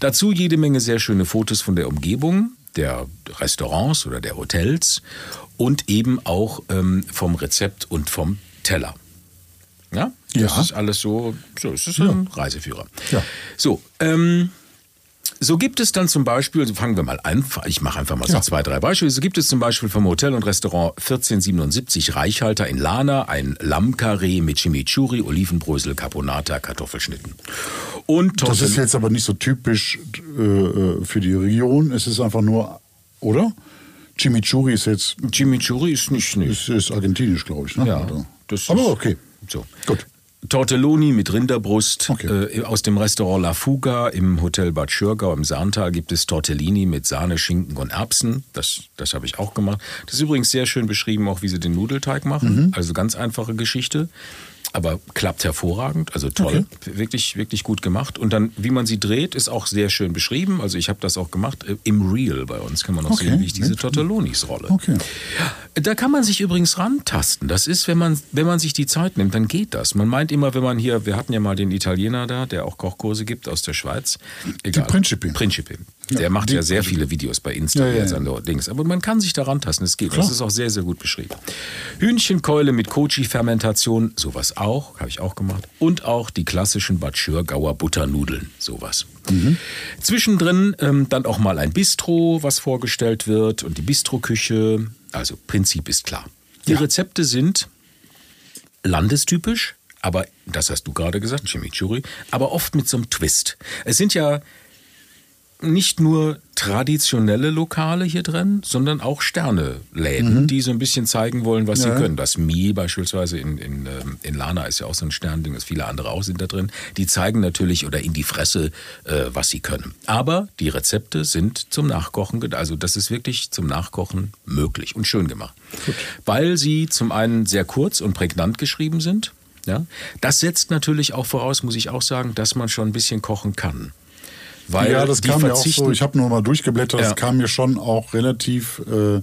Dazu jede Menge sehr schöne Fotos von der Umgebung, der Restaurants oder der Hotels und eben auch ähm, vom Rezept und vom Teller. Ja, das Ja. ist alles so, so es ist ein Reiseführer. Ja. So, ähm, so gibt es dann zum Beispiel, also fangen wir mal an, ich mache einfach mal so Ja. zwei, drei Beispiele. So gibt es zum Beispiel vom Hotel und Restaurant 1477 Reichhalter in Lana ein Lammkarree mit Chimichurri, Olivenbrösel, Caponata, Kartoffelschnitten. Und Das ist jetzt aber nicht so typisch äh, äh, für die Region. Es ist einfach nur, oder? Chimichurri ist jetzt Chimichurri ist nicht, nicht. ist, ist argentinisch, glaube ich. Ne? Ja, Oder? das aber ist- okay. So. Gut. Tortelloni mit Rinderbrust. Okay. Äh, aus dem Restaurant La Fuga im Hotel Bad Schürgau im Sahntal gibt es Tortellini mit Sahne, Schinken und Erbsen. Das, das habe ich auch gemacht. Das ist übrigens sehr schön beschrieben, auch wie sie den Nudelteig machen. Also ganz einfache Geschichte. Aber klappt hervorragend, also toll, wirklich, wirklich gut gemacht. Und dann, wie man sie dreht, ist auch sehr schön beschrieben. Also ich habe das auch gemacht äh, im Real bei uns, kann man noch Okay. sehen, wie ich diese. Tortellonis rolle. Okay. Da kann man sich übrigens rantasten. Das ist, wenn man, wenn man sich die Zeit nimmt, dann geht das. Man meint immer, wenn man hier, wir hatten ja mal den Italiener da, der auch Kochkurse gibt aus der Schweiz. Egal. Principe. Principe. Der Ja, macht ja sehr viele Videos bei Insta, Ja, jetzt ja. an der Dings. Aber man kann sich da rantasten, es geht. Klar. Das ist auch sehr, sehr gut beschrieben. Hühnchenkeule mit Kochi-Fermentation, sowas auch, habe ich auch gemacht. Und auch die klassischen Bad Schürgauer Butternudeln, sowas. Mhm. Zwischendrin ähm, dann auch mal ein Bistro, was vorgestellt wird und die Bistroküche. Also Prinzip ist klar. Die. Rezepte sind landestypisch, aber das hast du gerade gesagt, Chimichurri, aber oft mit so einem Twist. Es sind ja nicht nur traditionelle Lokale hier drin, sondern auch Sterneläden, die so ein bisschen zeigen wollen, was Mhm. Ja. sie können. Das Mi beispielsweise in, in, ähm, in Lana ist ja auch so ein Sternding, das viele andere auch sind da drin. Die zeigen natürlich oder in die Fresse, äh, was sie können. Aber die Rezepte sind zum Nachkochen, also das ist wirklich zum Nachkochen möglich und schön gemacht. Weil sie zum einen sehr kurz und prägnant geschrieben sind. Ja, das setzt natürlich auch voraus, muss ich auch sagen, dass man schon ein bisschen kochen kann. Weil ja, das kam mir auch so. Ich habe nur mal durchgeblättert. Ja. Das kam mir schon auch relativ äh,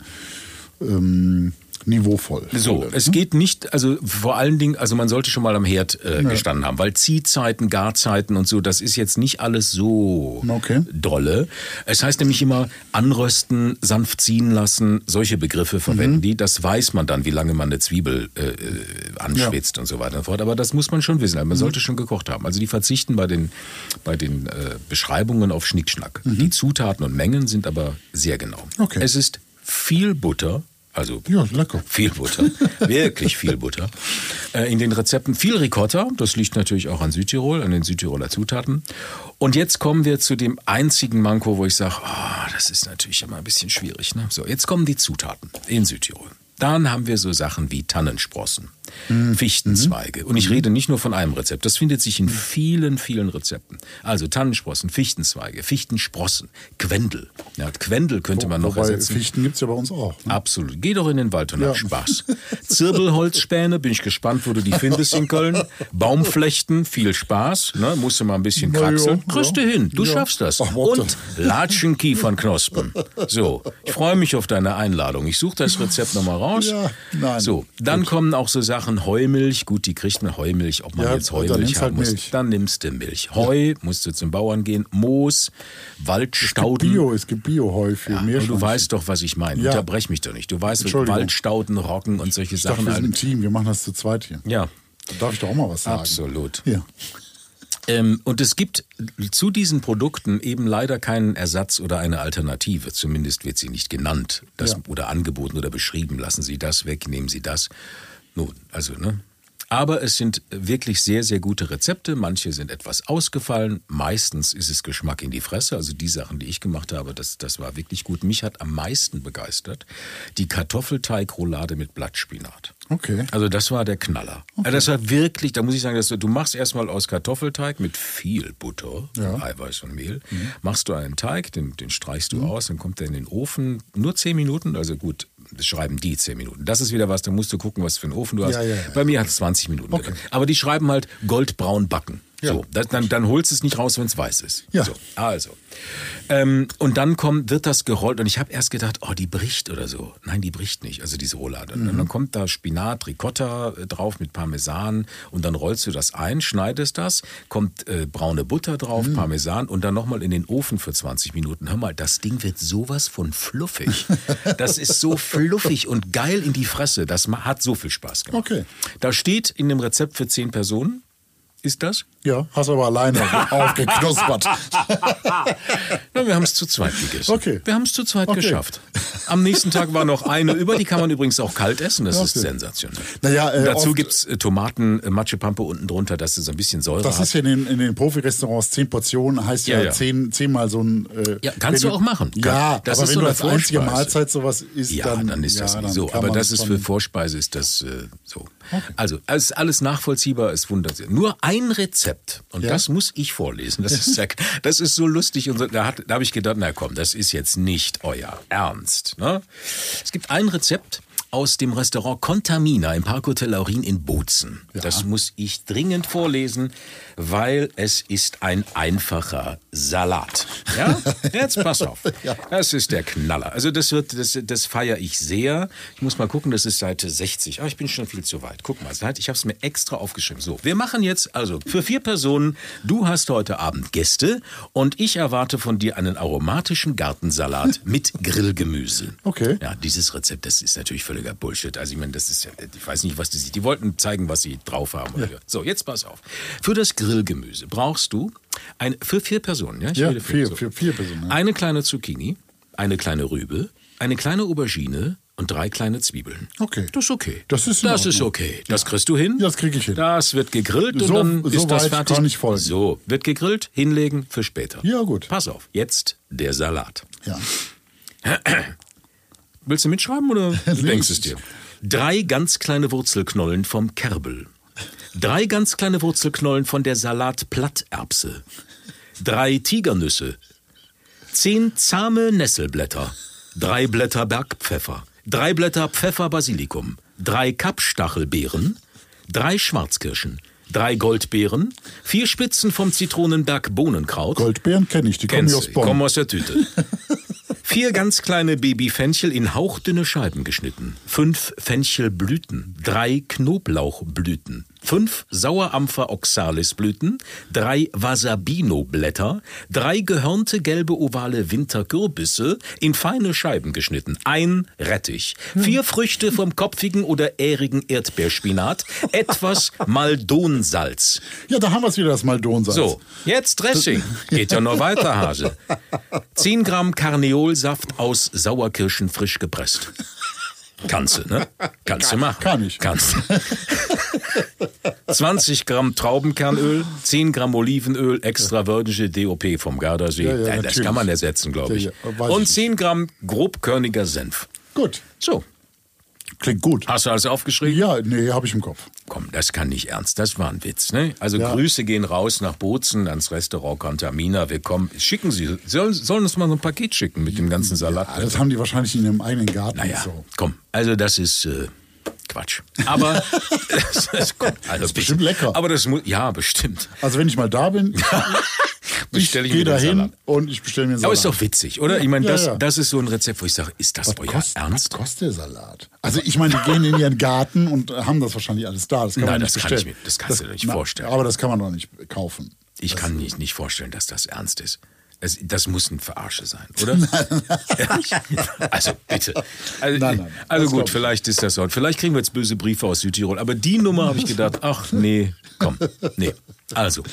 ähm, niveauvoll. So, es geht nicht, also vor allen Dingen, also man sollte schon mal am Herd äh, gestanden haben, weil Ziehzeiten, Garzeiten und so, das ist jetzt nicht alles so Okay. dolle. Es heißt nämlich immer anrösten, sanft ziehen lassen, solche Begriffe verwenden Mhm. die. Das weiß man dann, wie lange man eine Zwiebel äh, äh, anschwitzt und so weiter und so fort. Aber das muss man schon wissen. Also man Mhm. sollte schon gekocht haben. Also die verzichten bei den, bei den äh, Beschreibungen auf Schnickschnack. Die Zutaten und Mengen sind aber sehr genau. Mhm. Okay. Es ist viel Butter, also Ja, lecker. viel Butter, wirklich viel Butter. Äh, in den Rezepten viel Ricotta, das liegt natürlich auch an Südtirol, an den Südtiroler Zutaten. Und jetzt kommen wir zu dem einzigen Manko, wo ich sage, ah, das ist natürlich immer ein bisschen schwierig. Ne? So, jetzt kommen die Zutaten in Südtirol. Dann haben wir so Sachen wie Tannensprossen, Fichtenzweige. Und ich rede nicht nur von einem Rezept. Das findet sich in vielen, vielen Rezepten. Also Tannensprossen, Fichtenzweige, Fichtensprossen, Quendel. Ja, Quendel könnte man noch Wobei ersetzen. Fichten gibt's ja bei uns auch. Ne? Absolut. Geh doch in den Wald und hab Ja. Spaß. Zirbelholzspäne, bin ich gespannt, wo du die findest in Köln. Baumflechten, viel Spaß. Ne? Musst du mal ein bisschen kraxeln. ja, Kriegst du hin. Du Ja. schaffst das. Ach, und Latschenkiefernknospen. So, ich freue mich auf deine Einladung. Ich suche das Rezept nochmal raus. Ja, nein. So, dann kommen auch so Sachen Heumilch. Gut, die kriegt man Heumilch, ob man Ja, jetzt Heumilch nimmst haben halt muss. Milch. Dann nimmst du Milch. Heu, musst du zum Bauern gehen. Moos, Waldstauden. Bio, es gibt Bio-Heu für Ja, aber Meerschweinchen. du weißt doch, was ich meine. Ja. Unterbrech mich doch nicht. Du weißt. Waldstauden, Roggen und solche Ich dachte, Sachen. wir sind ein halt. Team, wir machen das zu zweit hier. Ja, Da darf ich doch auch mal was sagen. absolut. Ja. Ähm, und es gibt zu diesen Produkten eben leider keinen Ersatz oder eine Alternative. Zumindest wird sie nicht genannt das, Ja. oder angeboten oder beschrieben. Lassen Sie das weg, nehmen Sie das. Nun, also, ne? Aber es sind wirklich sehr, sehr gute Rezepte. Manche sind etwas ausgefallen. Meistens ist es Geschmack in die Fresse. Also die Sachen, die ich gemacht habe, das, das war wirklich gut. Mich hat am meisten begeistert die Kartoffelteigroulade mit Blattspinat. Okay. Also das war der Knaller. Also das war wirklich, da muss ich sagen, dass du, du machst erstmal aus Kartoffelteig mit viel Butter, Ja. Mhm. Eiweiß und Mehl, machst du einen Teig, den, den streichst du aus, dann kommt der in den Ofen, nur 10 Minuten, also gut, schreiben die 10 Minuten. Das ist wieder was, da musst du gucken, was für einen Ofen du hast. Ja, ja, ja. Bei mir hat es 20 Minuten. Okay. gedauert. Aber die schreiben halt goldbraun backen. Ja. So, das, dann, dann holst du es nicht raus, wenn es weiß ist. Ja. So, also. Ähm, und dann kommt, wird das gerollt und ich habe erst gedacht, oh, die bricht oder so. Nein, die bricht nicht, also diese Roulade. Und dann kommt da Spinat, Ricotta äh, drauf mit Parmesan und dann rollst du das ein, schneidest das, kommt äh, braune Butter drauf, Parmesan und dann nochmal in den Ofen für 20 Minuten. Hör mal, das Ding wird sowas von fluffig. Das ist so fluffig und geil in die Fresse. Das hat so viel Spaß gemacht. Okay. Da steht in dem Rezept für 10 Personen, ist das? Ja, hast aber alleine aufgeknuspert. Ja, wir haben es zu zweit gegessen. Okay. Wir haben es zu zweit Okay. geschafft. Am nächsten Tag war noch eine über, die kann man übrigens auch kalt essen. Das ist Okay. sensationell. Naja, äh, dazu oft- gibt's äh, Tomaten, äh, Matschepampe unten drunter, dass es ein bisschen Säure Das hat. ist ja in den, in den Profi-Restaurants zehn Portionen, heißt ja, Ja, ja. Zehn, zehnmal so ein. Äh, Ja, kannst du auch machen. Ja, Das aber ist wenn so du als einzige Vorspeise. Mahlzeit sowas isst, ja, dann, dann, ist das ja, nicht so. Aber das ist für Vorspeise ist das äh, so. Also, es ist alles nachvollziehbar, es wundert sich. Nur ein Rezept, und Ja. das muss ich vorlesen. Das ist, das ist so lustig. Und so, da hat- da habe ich gedacht, na komm, das ist jetzt nicht euer Ernst. Ne? Es gibt ein Rezept aus dem Restaurant Contamina im Parkhotel Laurin in Bozen. Das muss ich dringend vorlesen, weil es ist ein einfacher Salat. Ja? Jetzt pass auf. Das ist der Knaller. Also das wird, das, das feiere ich sehr. Ich muss mal gucken, das ist Seite 60. Ah, ich bin schon viel zu weit. Guck mal, Seite, ich habe es mir extra aufgeschrieben. So, wir machen jetzt also für vier Personen. Du hast heute Abend Gäste und ich erwarte von dir einen aromatischen Gartensalat mit Grillgemüse. Okay. Ja, dieses Rezept, das ist natürlich völliger Bullshit. Also ich meine, das ist ja, ich weiß nicht, was die sich, die wollten zeigen, was sie drauf haben. Oder so, jetzt pass auf. Für das Grillgemüse brauchst du ein, für vier Personen, ja? Ich Ja, rede vier, so. für vier Personen. Ja. Eine kleine Zucchini, eine kleine Rübe, eine kleine Aubergine und drei kleine Zwiebeln. Okay. Das ist okay. Das ist das ist okay. Das kriegst du hin. Ja, das krieg ich hin. Das wird gegrillt und So- dann so ist das fertig. kann ich folgen. So, wird gegrillt, hinlegen für später. Ja, gut. Pass auf, jetzt der Salat. Ja. Willst du mitschreiben oder du denkst es dir? Drei ganz kleine Wurzelknollen vom Kerbel. Drei ganz kleine Wurzelknollen von der Salatplatterbse. Drei Tigernüsse. Zehn zahme Nesselblätter. Drei Blätter Bergpfeffer. Drei Blätter Pfeffer-Basilikum. Drei Kappstachelbeeren. Drei Schwarzkirschen. Drei Goldbeeren. Vier Spitzen vom Zitronenberg Bohnenkraut. Goldbeeren kenne ich, die kommen aus Bonn. kommen aus der Tüte. Vier ganz kleine Babyfenchel in hauchdünne Scheiben geschnitten. Fünf Fenchelblüten. Drei Knoblauchblüten. Fünf Sauerampfer Oxalis Blüten. Drei Wasabino-Blätter. Drei gehörnte gelbe ovale Winterkürbisse in feine Scheiben geschnitten. Ein Rettich. Vier Früchte vom kopfigen oder ährigen Erdbeerspinat. Etwas Maldonsalz. Ja, da haben wir es wieder, das Maldonsalz. So, jetzt Dressing. Geht ja noch weiter, Hase. 10 Gramm Karneolsaft aus Sauerkirschen frisch gepresst. Kannst du, ne? Kannst du machen. kann ich. Kannst du. 20 Gramm Traubenkernöl, 10 Gramm Olivenöl, extra virgische DOP vom Gardasee. Ja, ja, das kann man ersetzen, glaube ich. Und ich 10 Gramm grobkörniger Senf. Gut, So, klingt gut. hast du alles aufgeschrieben? Ja, nee, habe ich im Kopf. Komm, das kann nicht ernst. Das war ein Witz, ne? Also Ja. Grüße gehen raus nach Bozen ans Restaurant Contamina. Willkommen. Schicken Sie, sollen, sollen uns mal so ein Paket schicken mit dem ganzen Salat. Ja, das haben die wahrscheinlich in ihrem eigenen Garten. naja, So. komm. Also das ist äh, Quatsch. Aber das, das, kommt, also das bestimmt lecker. Aber das muss, ja, bestimmt. Also wenn ich mal da bin, ich Bestell ich gehe mir den da hin Salat. und ich bestelle mir einen Aber Salat. ist doch witzig, oder? Ich meine, Ja, das, ja. das ist so ein Rezept, wo ich sage, ist das was, euer kost, was Ernst? kostet der Salat? Also ich meine, die gehen in ihren Garten und haben das wahrscheinlich alles da. Das kann Nein, man nicht das kann ich mir- das kannst du dir nicht vorstellen. Aber das kann man doch nicht kaufen. Ich kann nicht, nicht vorstellen, dass das ernst ist. Das, das muss ein Verarsche sein, oder? Ehrlich? also bitte. Also, Nein, nein, also das gut, ich. vielleicht ist das so. Vielleicht kriegen wir jetzt böse Briefe aus Südtirol. Aber die Nummer habe ich gedacht, ach nee, komm, nee. Also,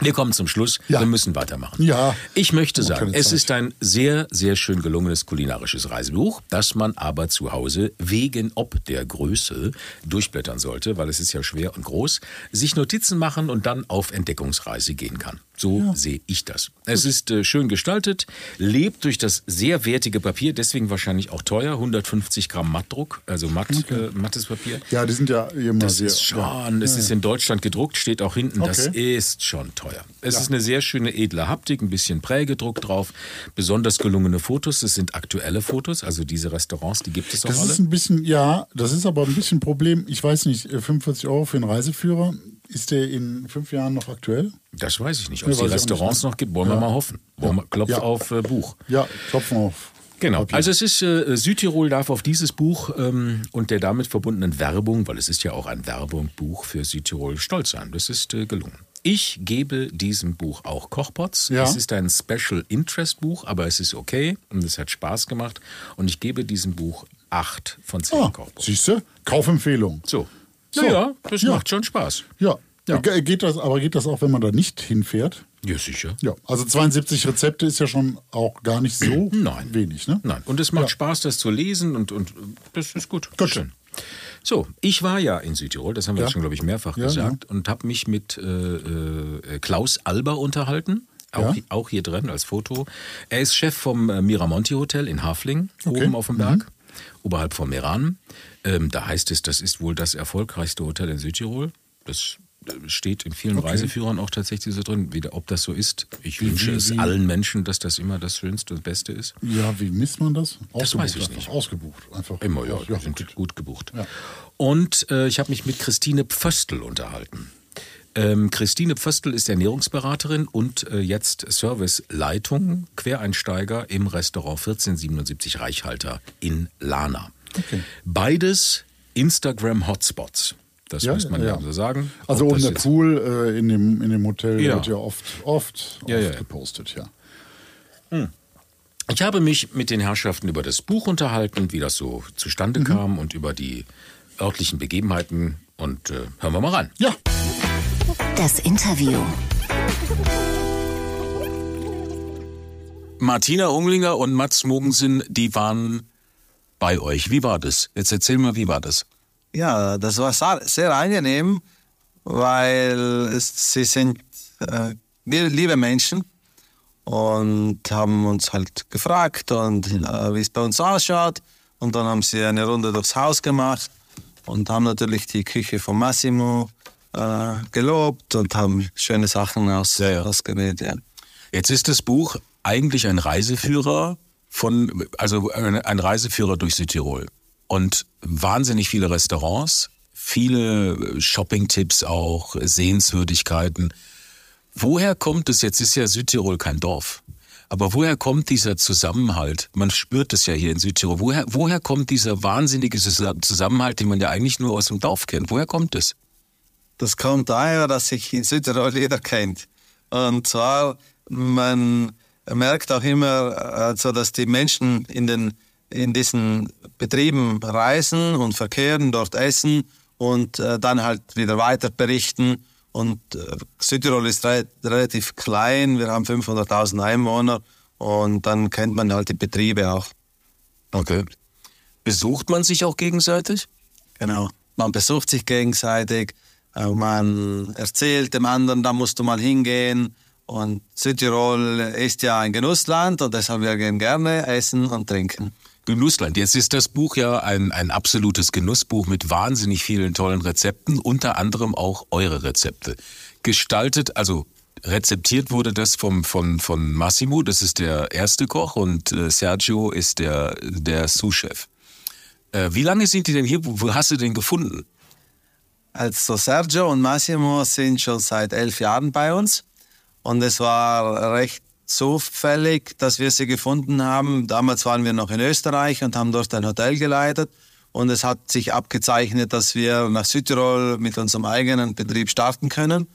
wir kommen zum Schluss. Ja. Wir müssen weitermachen. Ja. Ich möchte sagen, es ist ein sehr, sehr schön gelungenes kulinarisches Reisebuch, das man aber zu Hause wegen ob der Größe durchblättern sollte, weil es ist ja schwer und groß, sich Notizen machen und dann auf Entdeckungsreise gehen kann. So sehe ich das. Es ist äh, schön gestaltet, lebt durch das sehr wertige Papier, deswegen wahrscheinlich auch teuer, 150 Gramm Mattdruck, also matt, äh, mattes Papier. Ja, die sind ja immer Das sehr. ist schon, ja. es ist in Deutschland gedruckt, steht auch hinten, das Okay. ist schon teuer. Es ist eine sehr schöne edle Haptik, ein bisschen Prägedruck drauf, besonders gelungene Fotos, es sind aktuelle Fotos, also diese Restaurants, die gibt es auch Das alle. ist ein bisschen, ja, das ist aber ein bisschen ein Problem. Ich weiß nicht, äh, 45 Euro für einen Reiseführer, ist der in fünf Jahren noch aktuell? Das weiß ich nicht, ob es die Restaurants ne? noch gibt, wollen wir Ja. mal hoffen. Wollen wir, klopf Ja. auf äh, Buch. Ja, klopfen auf. Genau. Papier. Also es ist äh, Südtirol darf auf dieses Buch ähm, und der damit verbundenen Werbung, weil es ist ja auch ein Werbungbuch für Südtirol, stolz sein. Das ist äh, gelungen. Ich gebe diesem Buch auch Kochpots. Ja. Es ist ein Special Interest Buch, aber es ist okay und es hat Spaß gemacht. Und ich gebe diesem Buch acht von zehn Ah, Kochpots. siehst du? Kaufempfehlung. So. So. Ja, das Ja. macht schon Spaß. Ja. Ja. Ge- Geht das, aber geht das auch, wenn man da nicht hinfährt? Ja, sicher. Ja, also 72 Rezepte ist ja schon auch gar nicht so Nein. wenig, ne? Nein. Und es macht Ja. Spaß, das zu lesen und, und das ist gut. Gut. Schön. So, ich war ja in Südtirol, das haben wir Ja. jetzt schon, glaube ich, mehrfach Ja, gesagt, und habe mich mit äh, äh, Klaus Alber unterhalten. Auch, Ja. auch hier drin als Foto. Er ist Chef vom äh, Miramonti Hotel in Hafling, Okay. Mhm. oben auf dem Berg, oberhalb von Meran. Ähm, da heißt es, das ist wohl das erfolgreichste Hotel in Südtirol. Das steht in vielen Reiseführern auch tatsächlich so drin. Wieder, ob das so ist, ich wünsche wie- es wie- allen Menschen, dass das immer das Schönste und Beste ist. Ja, wie misst man das? Das weiß ich nicht. Ausgebucht. Einfach. Immer, ja, ja sind gut. gut, gebucht. Ja. Und äh, ich habe mich mit Christine Pföstl unterhalten. Ähm, Christine Pföstl ist Ernährungsberaterin und äh, jetzt Serviceleitung, Quereinsteiger im Restaurant 1477 Reichhalter in Lana. Beides Instagram-Hotspots. Das Ja, muss man ja, ja. so sagen. Also das der Pool äh, in, dem, in dem Hotel Ja. wird ja oft, oft, Ja, oft ja. gepostet, ja. Ich habe mich mit den Herrschaften über das Buch unterhalten, wie das so zustande Mhm. kam und über die örtlichen Begebenheiten. Und äh, hören wir mal rein. Ja, Das Interview. Martina Unglinger und Mats Mogensen, die waren bei euch. Wie war das? Jetzt erzähl mal, wie war das? Ja, das war sehr, angenehm, weil es, sie sind äh, lie- liebe Menschen und haben uns halt gefragt und äh, wie es bei uns ausschaut. Und dann haben sie eine Runde durchs Haus gemacht und haben natürlich die Küche von Massimo äh, gelobt und haben schöne Sachen aus, Ja, ja. ausgewählt. Ja. Jetzt ist das Buch eigentlich ein Reiseführer von, also ein Reiseführer durch Südtirol. Und wahnsinnig viele Restaurants, viele Shopping-Tipps auch, Sehenswürdigkeiten. Woher kommt es, jetzt ist ja Südtirol kein Dorf, Aber woher kommt dieser Zusammenhalt? Man spürt es ja hier in Südtirol. Woher, woher kommt dieser wahnsinnige Zusammenhalt, den man ja eigentlich nur aus dem Dorf kennt? Woher kommt es? Das kommt daher, dass sich in Südtirol jeder kennt. Und zwar, man merkt auch immer, also, dass die Menschen in, den, in diesen Betrieben reisen und verkehren, dort essen und äh, dann halt wieder weiter berichten. Und äh, Südtirol ist re relativ klein, wir haben 500.000 Einwohner und dann kennt man halt die Betriebe auch. Okay. Besucht man sich auch gegenseitig? Genau. Man besucht sich gegenseitig, äh, man erzählt dem anderen, da musst du mal hingehen. Und Südtirol ist ja ein Genussland und deshalb wir gehen gerne essen und trinken. Genussland. Jetzt ist das Buch ja ein, ein absolutes Genussbuch mit wahnsinnig vielen tollen Rezepten, unter anderem auch eure Rezepte. Gestaltet, also rezeptiert wurde das vom, von, von Massimo, das ist der erste Koch, und äh, Sergio ist der, der Sous-Chef. Äh, wie lange sind die denn hier? Wo, wo hast du den gefunden? Also Sergio und Massimo sind schon seit elf Jahren bei uns und es war recht zufällig, dass wir sie gefunden haben. Damals waren wir noch in Österreich und haben dort ein Hotel geleitet und es hat sich abgezeichnet, dass wir nach Südtirol mit unserem eigenen Betrieb starten können.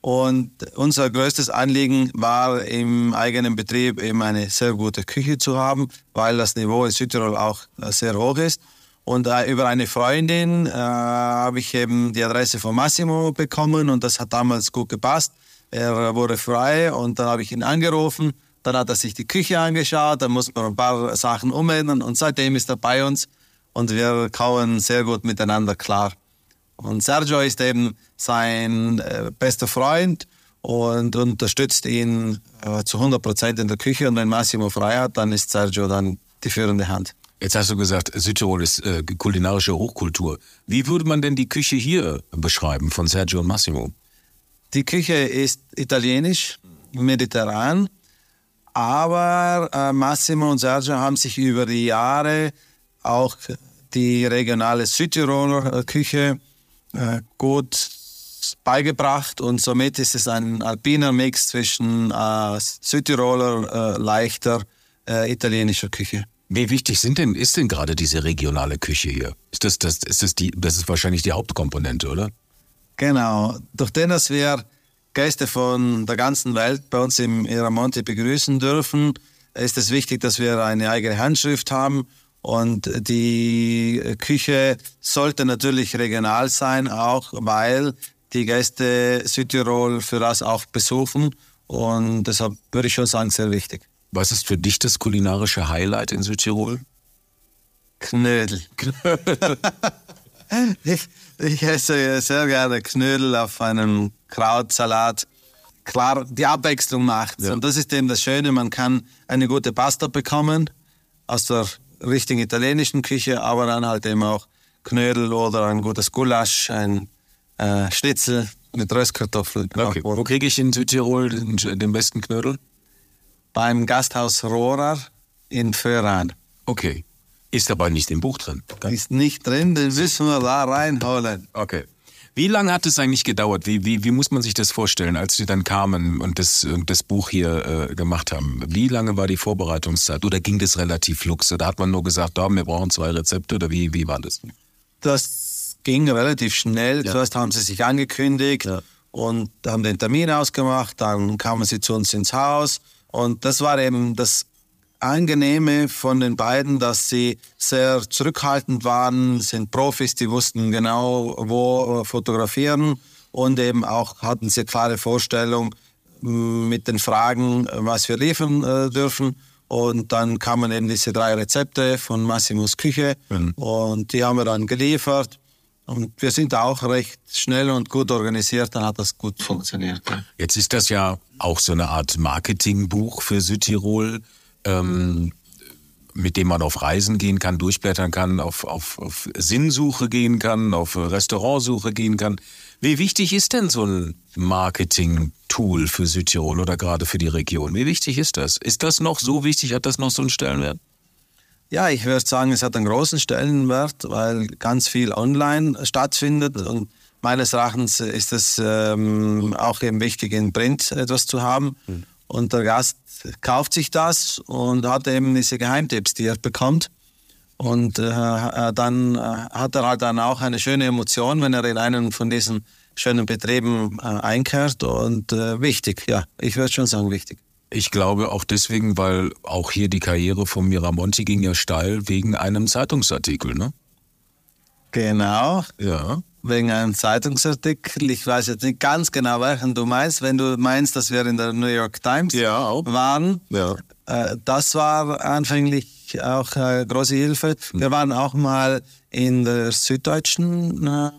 Und unser größtes Anliegen war im eigenen Betrieb eben eine sehr gute Küche zu haben, weil das Niveau in Südtirol auch sehr hoch ist. Und äh, über eine Freundin äh, habe ich eben die Adresse von Massimo bekommen und das hat damals gut gepasst. Er wurde frei und dann habe ich ihn angerufen. Dann hat er sich die Küche angeschaut, dann mussten wir ein paar Sachen umändern und seitdem ist er bei uns und wir kauen sehr gut miteinander klar. Und Sergio ist eben sein äh, bester Freund und unterstützt ihn äh, zu 100 Prozent in der Küche. Und wenn Massimo frei hat, dann ist Sergio dann die führende Hand. Jetzt hast du gesagt, Südtirol ist äh, kulinarische Hochkultur. Wie würde man denn die Küche hier beschreiben von Sergio und Massimo? Die Küche ist italienisch, mediterran, aber äh, Massimo und Sergio haben sich über die Jahre auch die regionale Südtiroler äh, Küche äh, gut beigebracht und somit ist es ein alpiner Mix zwischen äh, Südtiroler, äh, leichter äh, italienischer Küche. Wie wichtig sind denn, ist denn gerade diese regionale Küche hier? Ist das, das, ist das, die, das ist wahrscheinlich die Hauptkomponente, oder? Genau. Durch den, dass wir Gäste von der ganzen Welt bei uns im Iramonte begrüßen dürfen, ist es wichtig, dass wir eine eigene Handschrift haben. Und die Küche sollte natürlich regional sein, auch weil die Gäste Südtirol für das auch besuchen. Und deshalb würde ich schon sagen, sehr wichtig. Was ist für dich das kulinarische Highlight in Südtirol? Knödel. ich, ich esse sehr gerne Knödel auf einem Krautsalat. Klar, die Abwechslung macht ja. Und das ist eben das Schöne, man kann eine gute Pasta bekommen aus der richtigen italienischen Küche, aber dann halt eben auch Knödel oder ein gutes Gulasch, ein äh, Schnitzel mit Röstkartoffeln. Okay. Wo kriege ich in Südtirol den, den besten Knödel? beim Gasthaus Rohrer in Föhran. Okay. Ist aber nicht im Buch drin. Ist nicht drin, den müssen wir da reinholen. Okay. Wie lange hat es eigentlich gedauert? Wie, wie, wie muss man sich das vorstellen, als Sie dann kamen und das, das Buch hier äh, gemacht haben? Wie lange war die Vorbereitungszeit? Oder ging das relativ flux? Oder hat man nur gesagt, da, wir brauchen zwei Rezepte? Oder wie, wie war das? Das ging relativ schnell. Ja. Zuerst haben sie sich angekündigt ja. und haben den Termin ausgemacht. Dann kamen sie zu uns ins Haus und das war eben das Angenehme von den beiden, dass sie sehr zurückhaltend waren, sind Profis, die wussten genau, wo fotografieren und eben auch hatten sie klare Vorstellung mm, mit den Fragen, was wir liefern äh, dürfen. Und dann kamen eben diese drei Rezepte von Massimos Küche mhm. und die haben wir dann geliefert. Und wir sind auch recht schnell und gut organisiert, dann hat das gut funktioniert. Jetzt ist das ja auch so eine Art Marketingbuch für Südtirol, ähm, mit dem man auf Reisen gehen kann, durchblättern kann, auf, auf, auf Sinnsuche gehen kann, auf Restaurantsuche gehen kann. Wie wichtig ist denn so ein Marketing-Tool für Südtirol oder gerade für die Region? Wie wichtig ist das? Ist das noch so wichtig? Hat das noch so einen Stellenwert? Ja, ich würde sagen, es hat einen großen Stellenwert, weil ganz viel online stattfindet. Und meines Erachtens ist es ähm, auch eben wichtig, in Print etwas zu haben. Mhm. Und der Gast kauft sich das und hat eben diese Geheimtipps, die er bekommt. Und äh, äh, dann äh, hat er halt dann auch eine schöne Emotion, wenn er in einen von diesen schönen Betrieben äh, einkehrt. Und äh, wichtig, ja, ich würde schon sagen wichtig. Ich glaube auch deswegen, weil auch hier die Karriere von Miramonti ging ja steil wegen einem Zeitungsartikel, ne? Genau. Ja. Wegen einem Zeitungsartikel. Ich weiß jetzt nicht ganz genau, welchen du meinst. Wenn du meinst, dass wir in der New York Times Ja, waren, Ja. äh, das war anfänglich auch äh, große Hilfe. Wir waren auch mal in der Süddeutschen äh,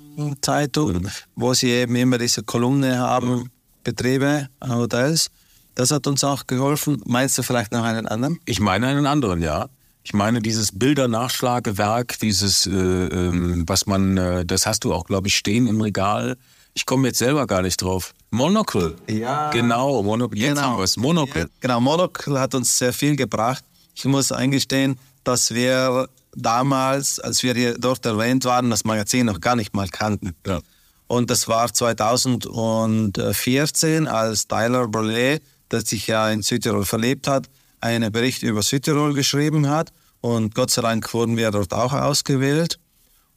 Zeitung, wo sie eben immer diese Kolumne haben, Betriebe, Hotels. Das hat uns auch geholfen. Meinst du vielleicht noch einen anderen? Ich meine einen anderen, ja. Ich meine dieses Bildernachschlagewerk, dieses, äh, ähm, was man, äh, das hast du auch, glaube ich, stehen im Regal. Ich komme jetzt selber gar nicht drauf. Monocle. Ja. Genau, Monocle. Jetzt haben wir es. Monocle. Ja, genau, Monocle hat uns sehr viel gebracht. Ich muss eingestehen, dass wir damals, als wir hier dort erwähnt waren, das Magazin noch gar nicht mal kannten. Ja. Und das war 2014, als Tyler Brulé, der sich ja in Südtirol verlebt hat, einen Bericht über Südtirol geschrieben hat. Und Gott sei Dank wurden wir dort auch ausgewählt.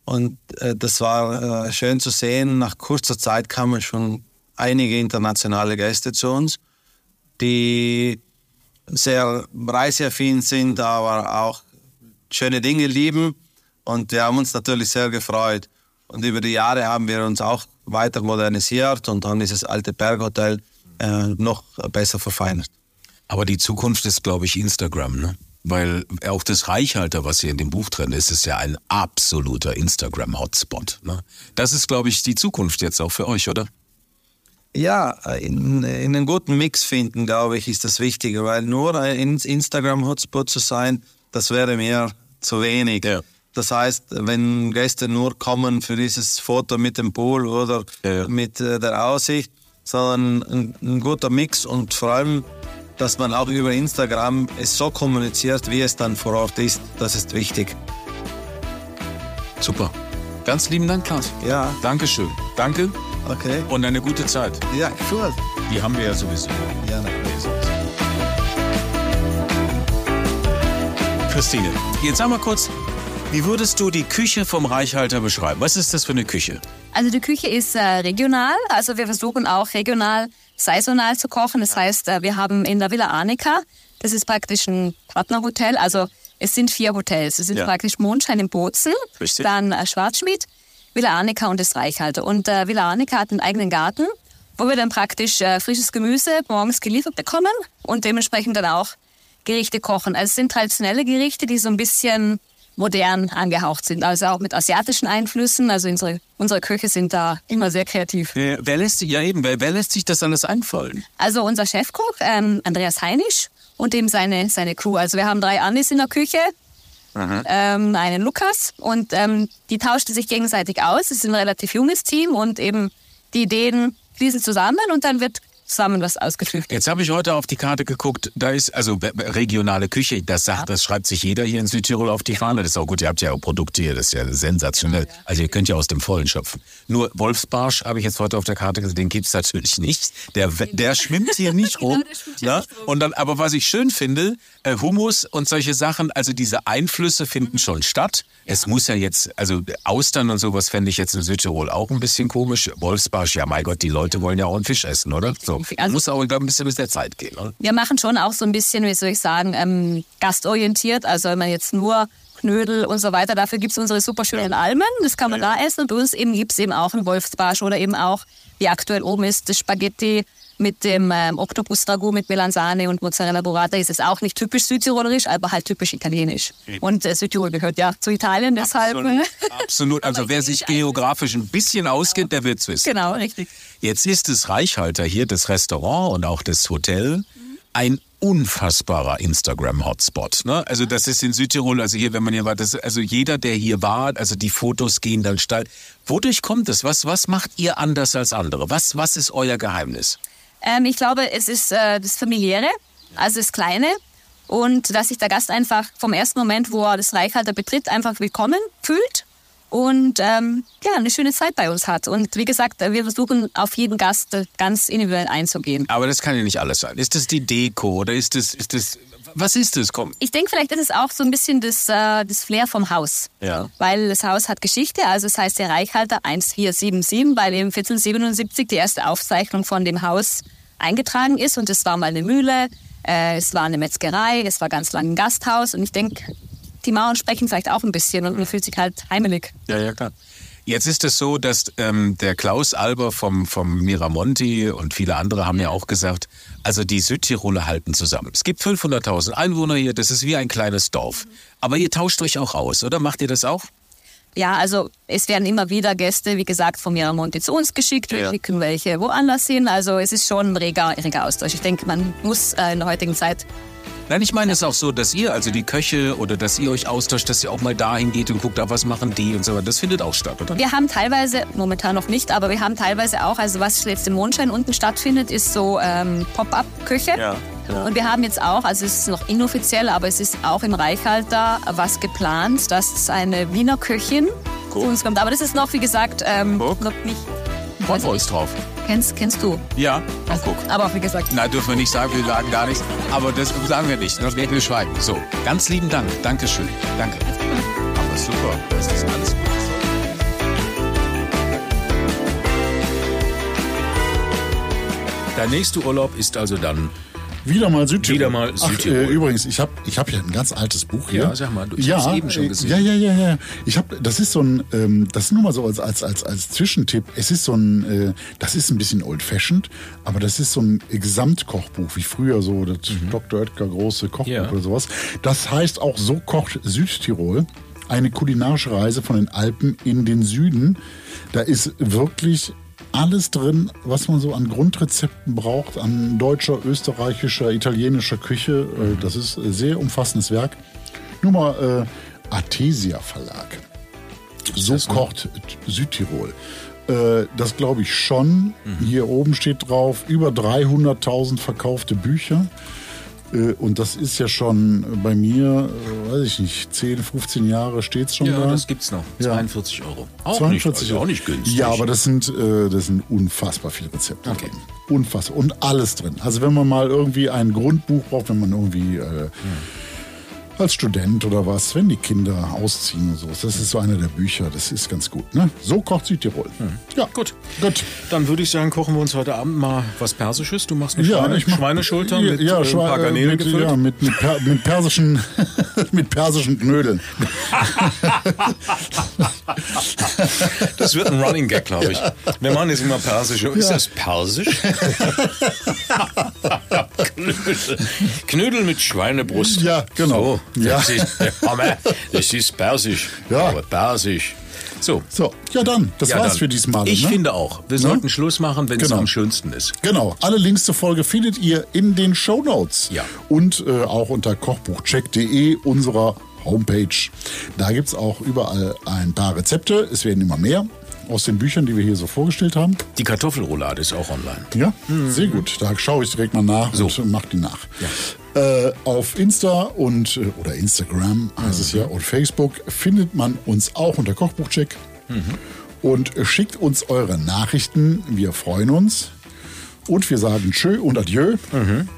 Und äh, das war äh, schön zu sehen. Nach kurzer Zeit kamen schon einige internationale Gäste zu uns, die sehr reiseaffin sind, aber auch schöne Dinge lieben. Und wir haben uns natürlich sehr gefreut. Und über die Jahre haben wir uns auch weiter modernisiert und haben dieses alte Berghotel äh, noch besser verfeinert. Aber die Zukunft ist, glaube ich, Instagram, ne? Weil auch das Reichhalter, was hier in dem Buch drin ist, ist ja ein absoluter Instagram-Hotspot. Ne? Das ist, glaube ich, die Zukunft jetzt auch für euch, oder? Ja, in, in einen guten Mix finden, glaube ich, ist das Wichtige, weil nur ein Instagram-Hotspot zu sein, das wäre mir zu wenig. Ja. Das heißt, wenn Gäste nur kommen für dieses Foto mit dem Pool oder Ja, ja. mit äh, der Aussicht, sondern ein, ein guter Mix und vor allem, dass man auch über Instagram es so kommuniziert, wie es dann vor Ort ist, das ist wichtig. Super. Ganz lieben Dank, Klaus. Ja, Dankeschön. Danke okay. und eine gute Zeit. Ja, cool. Die haben wir ja sowieso. Ja, na. Christine, jetzt sag mal kurz, wie würdest du die Küche vom Reichhalter beschreiben? Was ist das für eine Küche? Also die Küche ist äh, regional, also wir versuchen auch regional saisonal zu kochen. Das heißt, äh, wir haben in der Villa Arnica, das ist praktisch ein Partnerhotel, also es sind vier Hotels. Es sind Ja. praktisch Mondschein in Bozen, Richtig. dann äh, Schwarzschmied, Villa Arnica und das Reichhalter. Und äh, Villa Arnica hat einen eigenen Garten, wo wir dann praktisch äh, frisches Gemüse morgens geliefert bekommen und dementsprechend dann auch Gerichte kochen. Also es sind traditionelle Gerichte, die so ein bisschen modern angehaucht sind, also auch mit asiatischen Einflüssen. Also unsere, unsere Köche sind da immer sehr kreativ. Wer, wer lässt sich, ja eben, wer, wer lässt sich das alles einfallen? Also unser Chefkoch, ähm, Andreas Heinisch und eben seine, seine Crew. Also wir haben drei Anis in der Küche, ähm, einen Lukas und ähm, die tauschten sich gegenseitig aus. Es ist ein relativ junges Team und eben die Ideen fließen zusammen und dann wird zusammen was ausgeflüchtet. Jetzt habe ich heute auf die Karte geguckt, da ist also regionale Küche, das sagt, das schreibt sich jeder hier in Südtirol auf die Fahne. Das ist auch gut, ihr habt ja auch Produkte hier, das ist ja sensationell. Also ihr könnt ja aus dem Vollen schöpfen. Nur Wolfsbarsch habe ich jetzt heute auf der Karte gesehen, den gibt's natürlich nicht. Der, der schwimmt hier nicht rum. der schwimmt hier ne? nicht rum. Und dann, aber was ich schön finde, äh, Hummus und solche Sachen, also diese Einflüsse finden schon statt. Es muss ja jetzt, also Austern und sowas fände ich jetzt in Südtirol auch ein bisschen komisch. Wolfsbarsch, ja mein Gott, die Leute wollen ja auch einen Fisch essen, oder? So. Also- muss aber, glaube ein bisschen mit der Zeit gehen. Oder? Wir machen schon auch so ein bisschen, wie soll ich sagen, ähm, gastorientiert. Also wenn man jetzt nur Knödel und so weiter, dafür gibt's unsere super schönen Almen, das kann man da essen. Und bei uns eben gibt's eben auch einen Wolfsbarsch oder eben auch, wie aktuell oben ist, das Spaghetti mit dem ähm, Oktopus-Ragout mit Melanzane und Mozzarella Burrata. Ist es auch nicht typisch südtirolerisch, aber halt typisch italienisch. Und äh, Südtirol gehört ja zu Italien, deshalb... Absolut. Also Aber wer ich sich geografisch ein bisschen auskennt, der wird's wissen. genau, richtig. Jetzt ist das Reichhalter hier, das Restaurant und auch das Hotel, ein unfassbarer Instagram-Hotspot. Ne? Also das ist in Südtirol, also hier, wenn man hier war, das, also jeder, der hier war, also die Fotos gehen dann steil. Wodurch kommt es? Was, was macht ihr anders als andere? Was, was ist euer Geheimnis? Ähm, ich glaube, es ist äh, das Familiäre, also das Kleine. Und dass sich der Gast einfach vom ersten Moment, wo er das Reichhalter betritt, einfach willkommen fühlt. Und ähm, ja, eine schöne Zeit bei uns hat. Und wie gesagt, wir versuchen auf jeden Gast ganz individuell einzugehen. Aber das kann ja nicht alles sein. Ist das die Deko oder ist das, ist das, was ist das? Komm. Ich denke, vielleicht ist es auch so ein bisschen das, äh, das Flair vom Haus. Ja. Weil das Haus hat Geschichte, also es heißt der Reichhalter 1477, weil eben 1477 die erste Aufzeichnung von dem Haus eingetragen ist und es war mal eine Mühle, äh, es war eine Metzgerei, es war ganz lange ein Gasthaus und ich denke, die Mauern sprechen vielleicht auch ein bisschen und man fühlt sich halt heimelig. Ja, ja, klar. Jetzt ist es so, dass ähm, der Klaus Alber vom, vom Miramonti und viele andere haben ja auch gesagt, also die Südtiroler halten zusammen. Es gibt 500.000 Einwohner hier, das ist wie ein kleines Dorf. Aber ihr tauscht euch auch aus, oder? Macht ihr das auch? Ja, also es werden immer wieder Gäste, wie gesagt, von Miramonte zu uns geschickt. Wir Ja. schicken welche woanders hin. Also es ist schon ein reger, reger Austausch. Ich denke, man muss äh, in der heutigen Zeit Nein, ich meine es auch so, dass ihr, also die Köche oder dass ihr euch austauscht, dass ihr auch mal dahin geht und guckt, ah, was machen die und so weiter. Das findet auch statt, oder? Wir haben teilweise, momentan noch nicht, aber wir haben teilweise auch, also was jetzt im Mondschein unten stattfindet, ist so ähm, Pop-up-Küche. Ja, ja. Und wir haben jetzt auch, also es ist noch inoffiziell, aber es ist auch im Reichhalter was geplant, dass eine Wiener Köchin zu uns kommt. Aber das ist noch, wie gesagt, ähm, Guck. noch nicht. Uns drauf. Kennst, kennst du? Ja, ach guck. Aber auch wie gesagt, Na, dürfen wir nicht sagen, wir sagen gar nichts. Aber das sagen wir nicht, sonst werden wir schweigen. So, ganz lieben Dank. Dankeschön. Danke. Aber super. Das ist alles gut. Dein nächster Urlaub ist also dann Wieder mal Südtirol. Wieder mal Ach, Südtirol. äh, übrigens, ich habe ich hab ja ein ganz altes Buch hier. Ja, sag mal, du- ja, hab's eben schon gesehen. Ja, ja, ja, ja. Ich habe, das ist so ein, ähm, das ist nur mal so als als als als Zwischentipp. Es ist so ein, äh, das ist ein bisschen old-fashioned, aber das ist so ein Gesamtkochbuch wie früher so das Dr. Oetker große Kochbuch Mhm. Ja. oder sowas. Das heißt auch so kocht Südtirol. Eine kulinarische Reise von den Alpen in den Süden. Da ist wirklich alles drin, was man so an Grundrezepten braucht, an deutscher, österreichischer, italienischer Küche. Äh, Das ist ein sehr umfassendes Werk. Nur mal äh, Artesia Verlag. So kocht Südtirol. Äh, das glaube ich schon. Hier oben steht drauf, über 300.000 verkaufte Bücher. Äh, Und das ist ja schon bei mir, äh, weiß ich nicht, 10, 15 Jahre steht es schon Ja, da. das gibt's noch. Ja. 42 Euro. Auch 42 nicht, also auch nicht günstig. Ja, aber das sind, äh, das sind unfassbar viele Rezepte Okay. drin. Unfassbar. Und alles drin. Also wenn man mal irgendwie ein Grundbuch braucht, wenn man irgendwie äh, als Student oder was, wenn die Kinder ausziehen und so. Das ist so einer der Bücher, das ist ganz gut. Ne? So kocht Südtirol. Ja, Gut. Gut. Dann würde ich sagen, kochen wir uns heute Abend mal was Persisches. Du machst eine Ja, Schweine, mach, Schweineschulter ja, mit ja, äh, ein Schwe- paar äh, mit, gefüllt. Ja, mit, mit, per, mit persischen, mit persischen Knödeln. Das wird ein Running Gag, glaube ich. Wir machen jetzt immer Persische. Ist das Persisch? Knödel. Knödel mit Schweinebrust. Ja, genau. So, Ja. Das, ist, Hammer. das ist Persisch. Ja. Aber Persisch. So. So, ja dann, das ja, war's dann. für diesmal. Ich ne? finde auch. Wir sollten Schluss machen, wenn es Genau. am schönsten ist. Genau, alle Links zur Folge findet ihr in den Shownotes. Ja. Und äh, auch unter kochbuchcheck.de unserer Homepage. Da gibt's auch überall ein paar Rezepte. Es werden immer mehr aus den Büchern, die wir hier so vorgestellt haben. Die Kartoffelroulade ist auch online. Ja, sehr gut. Da schaue ich direkt mal nach So. und mach die nach. Äh, auf Insta und äh, oder Instagram heißt es ja und Facebook findet man uns auch unter Kochbuchcheck und schickt uns eure Nachrichten. Wir freuen uns und wir sagen Tschö und Adieu.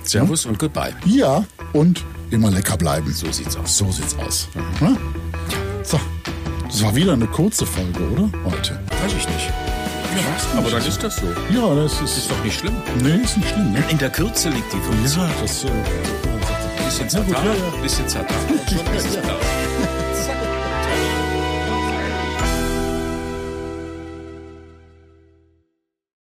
Servus und goodbye. Ja und immer lecker bleiben. So sieht's aus. So sieht's aus. Ne? So, das war wieder eine kurze Folge, oder? Heute. Weiß ich nicht. Aber dann ist das so. Ja, das ist, Ist doch nicht schlimm. nee, ist nicht schlimm. Ne? In der Kürze liegt die Funktion. Ja, das. Äh, Bisschen Ja, gut, zertan, ja, ja. bisschen zertan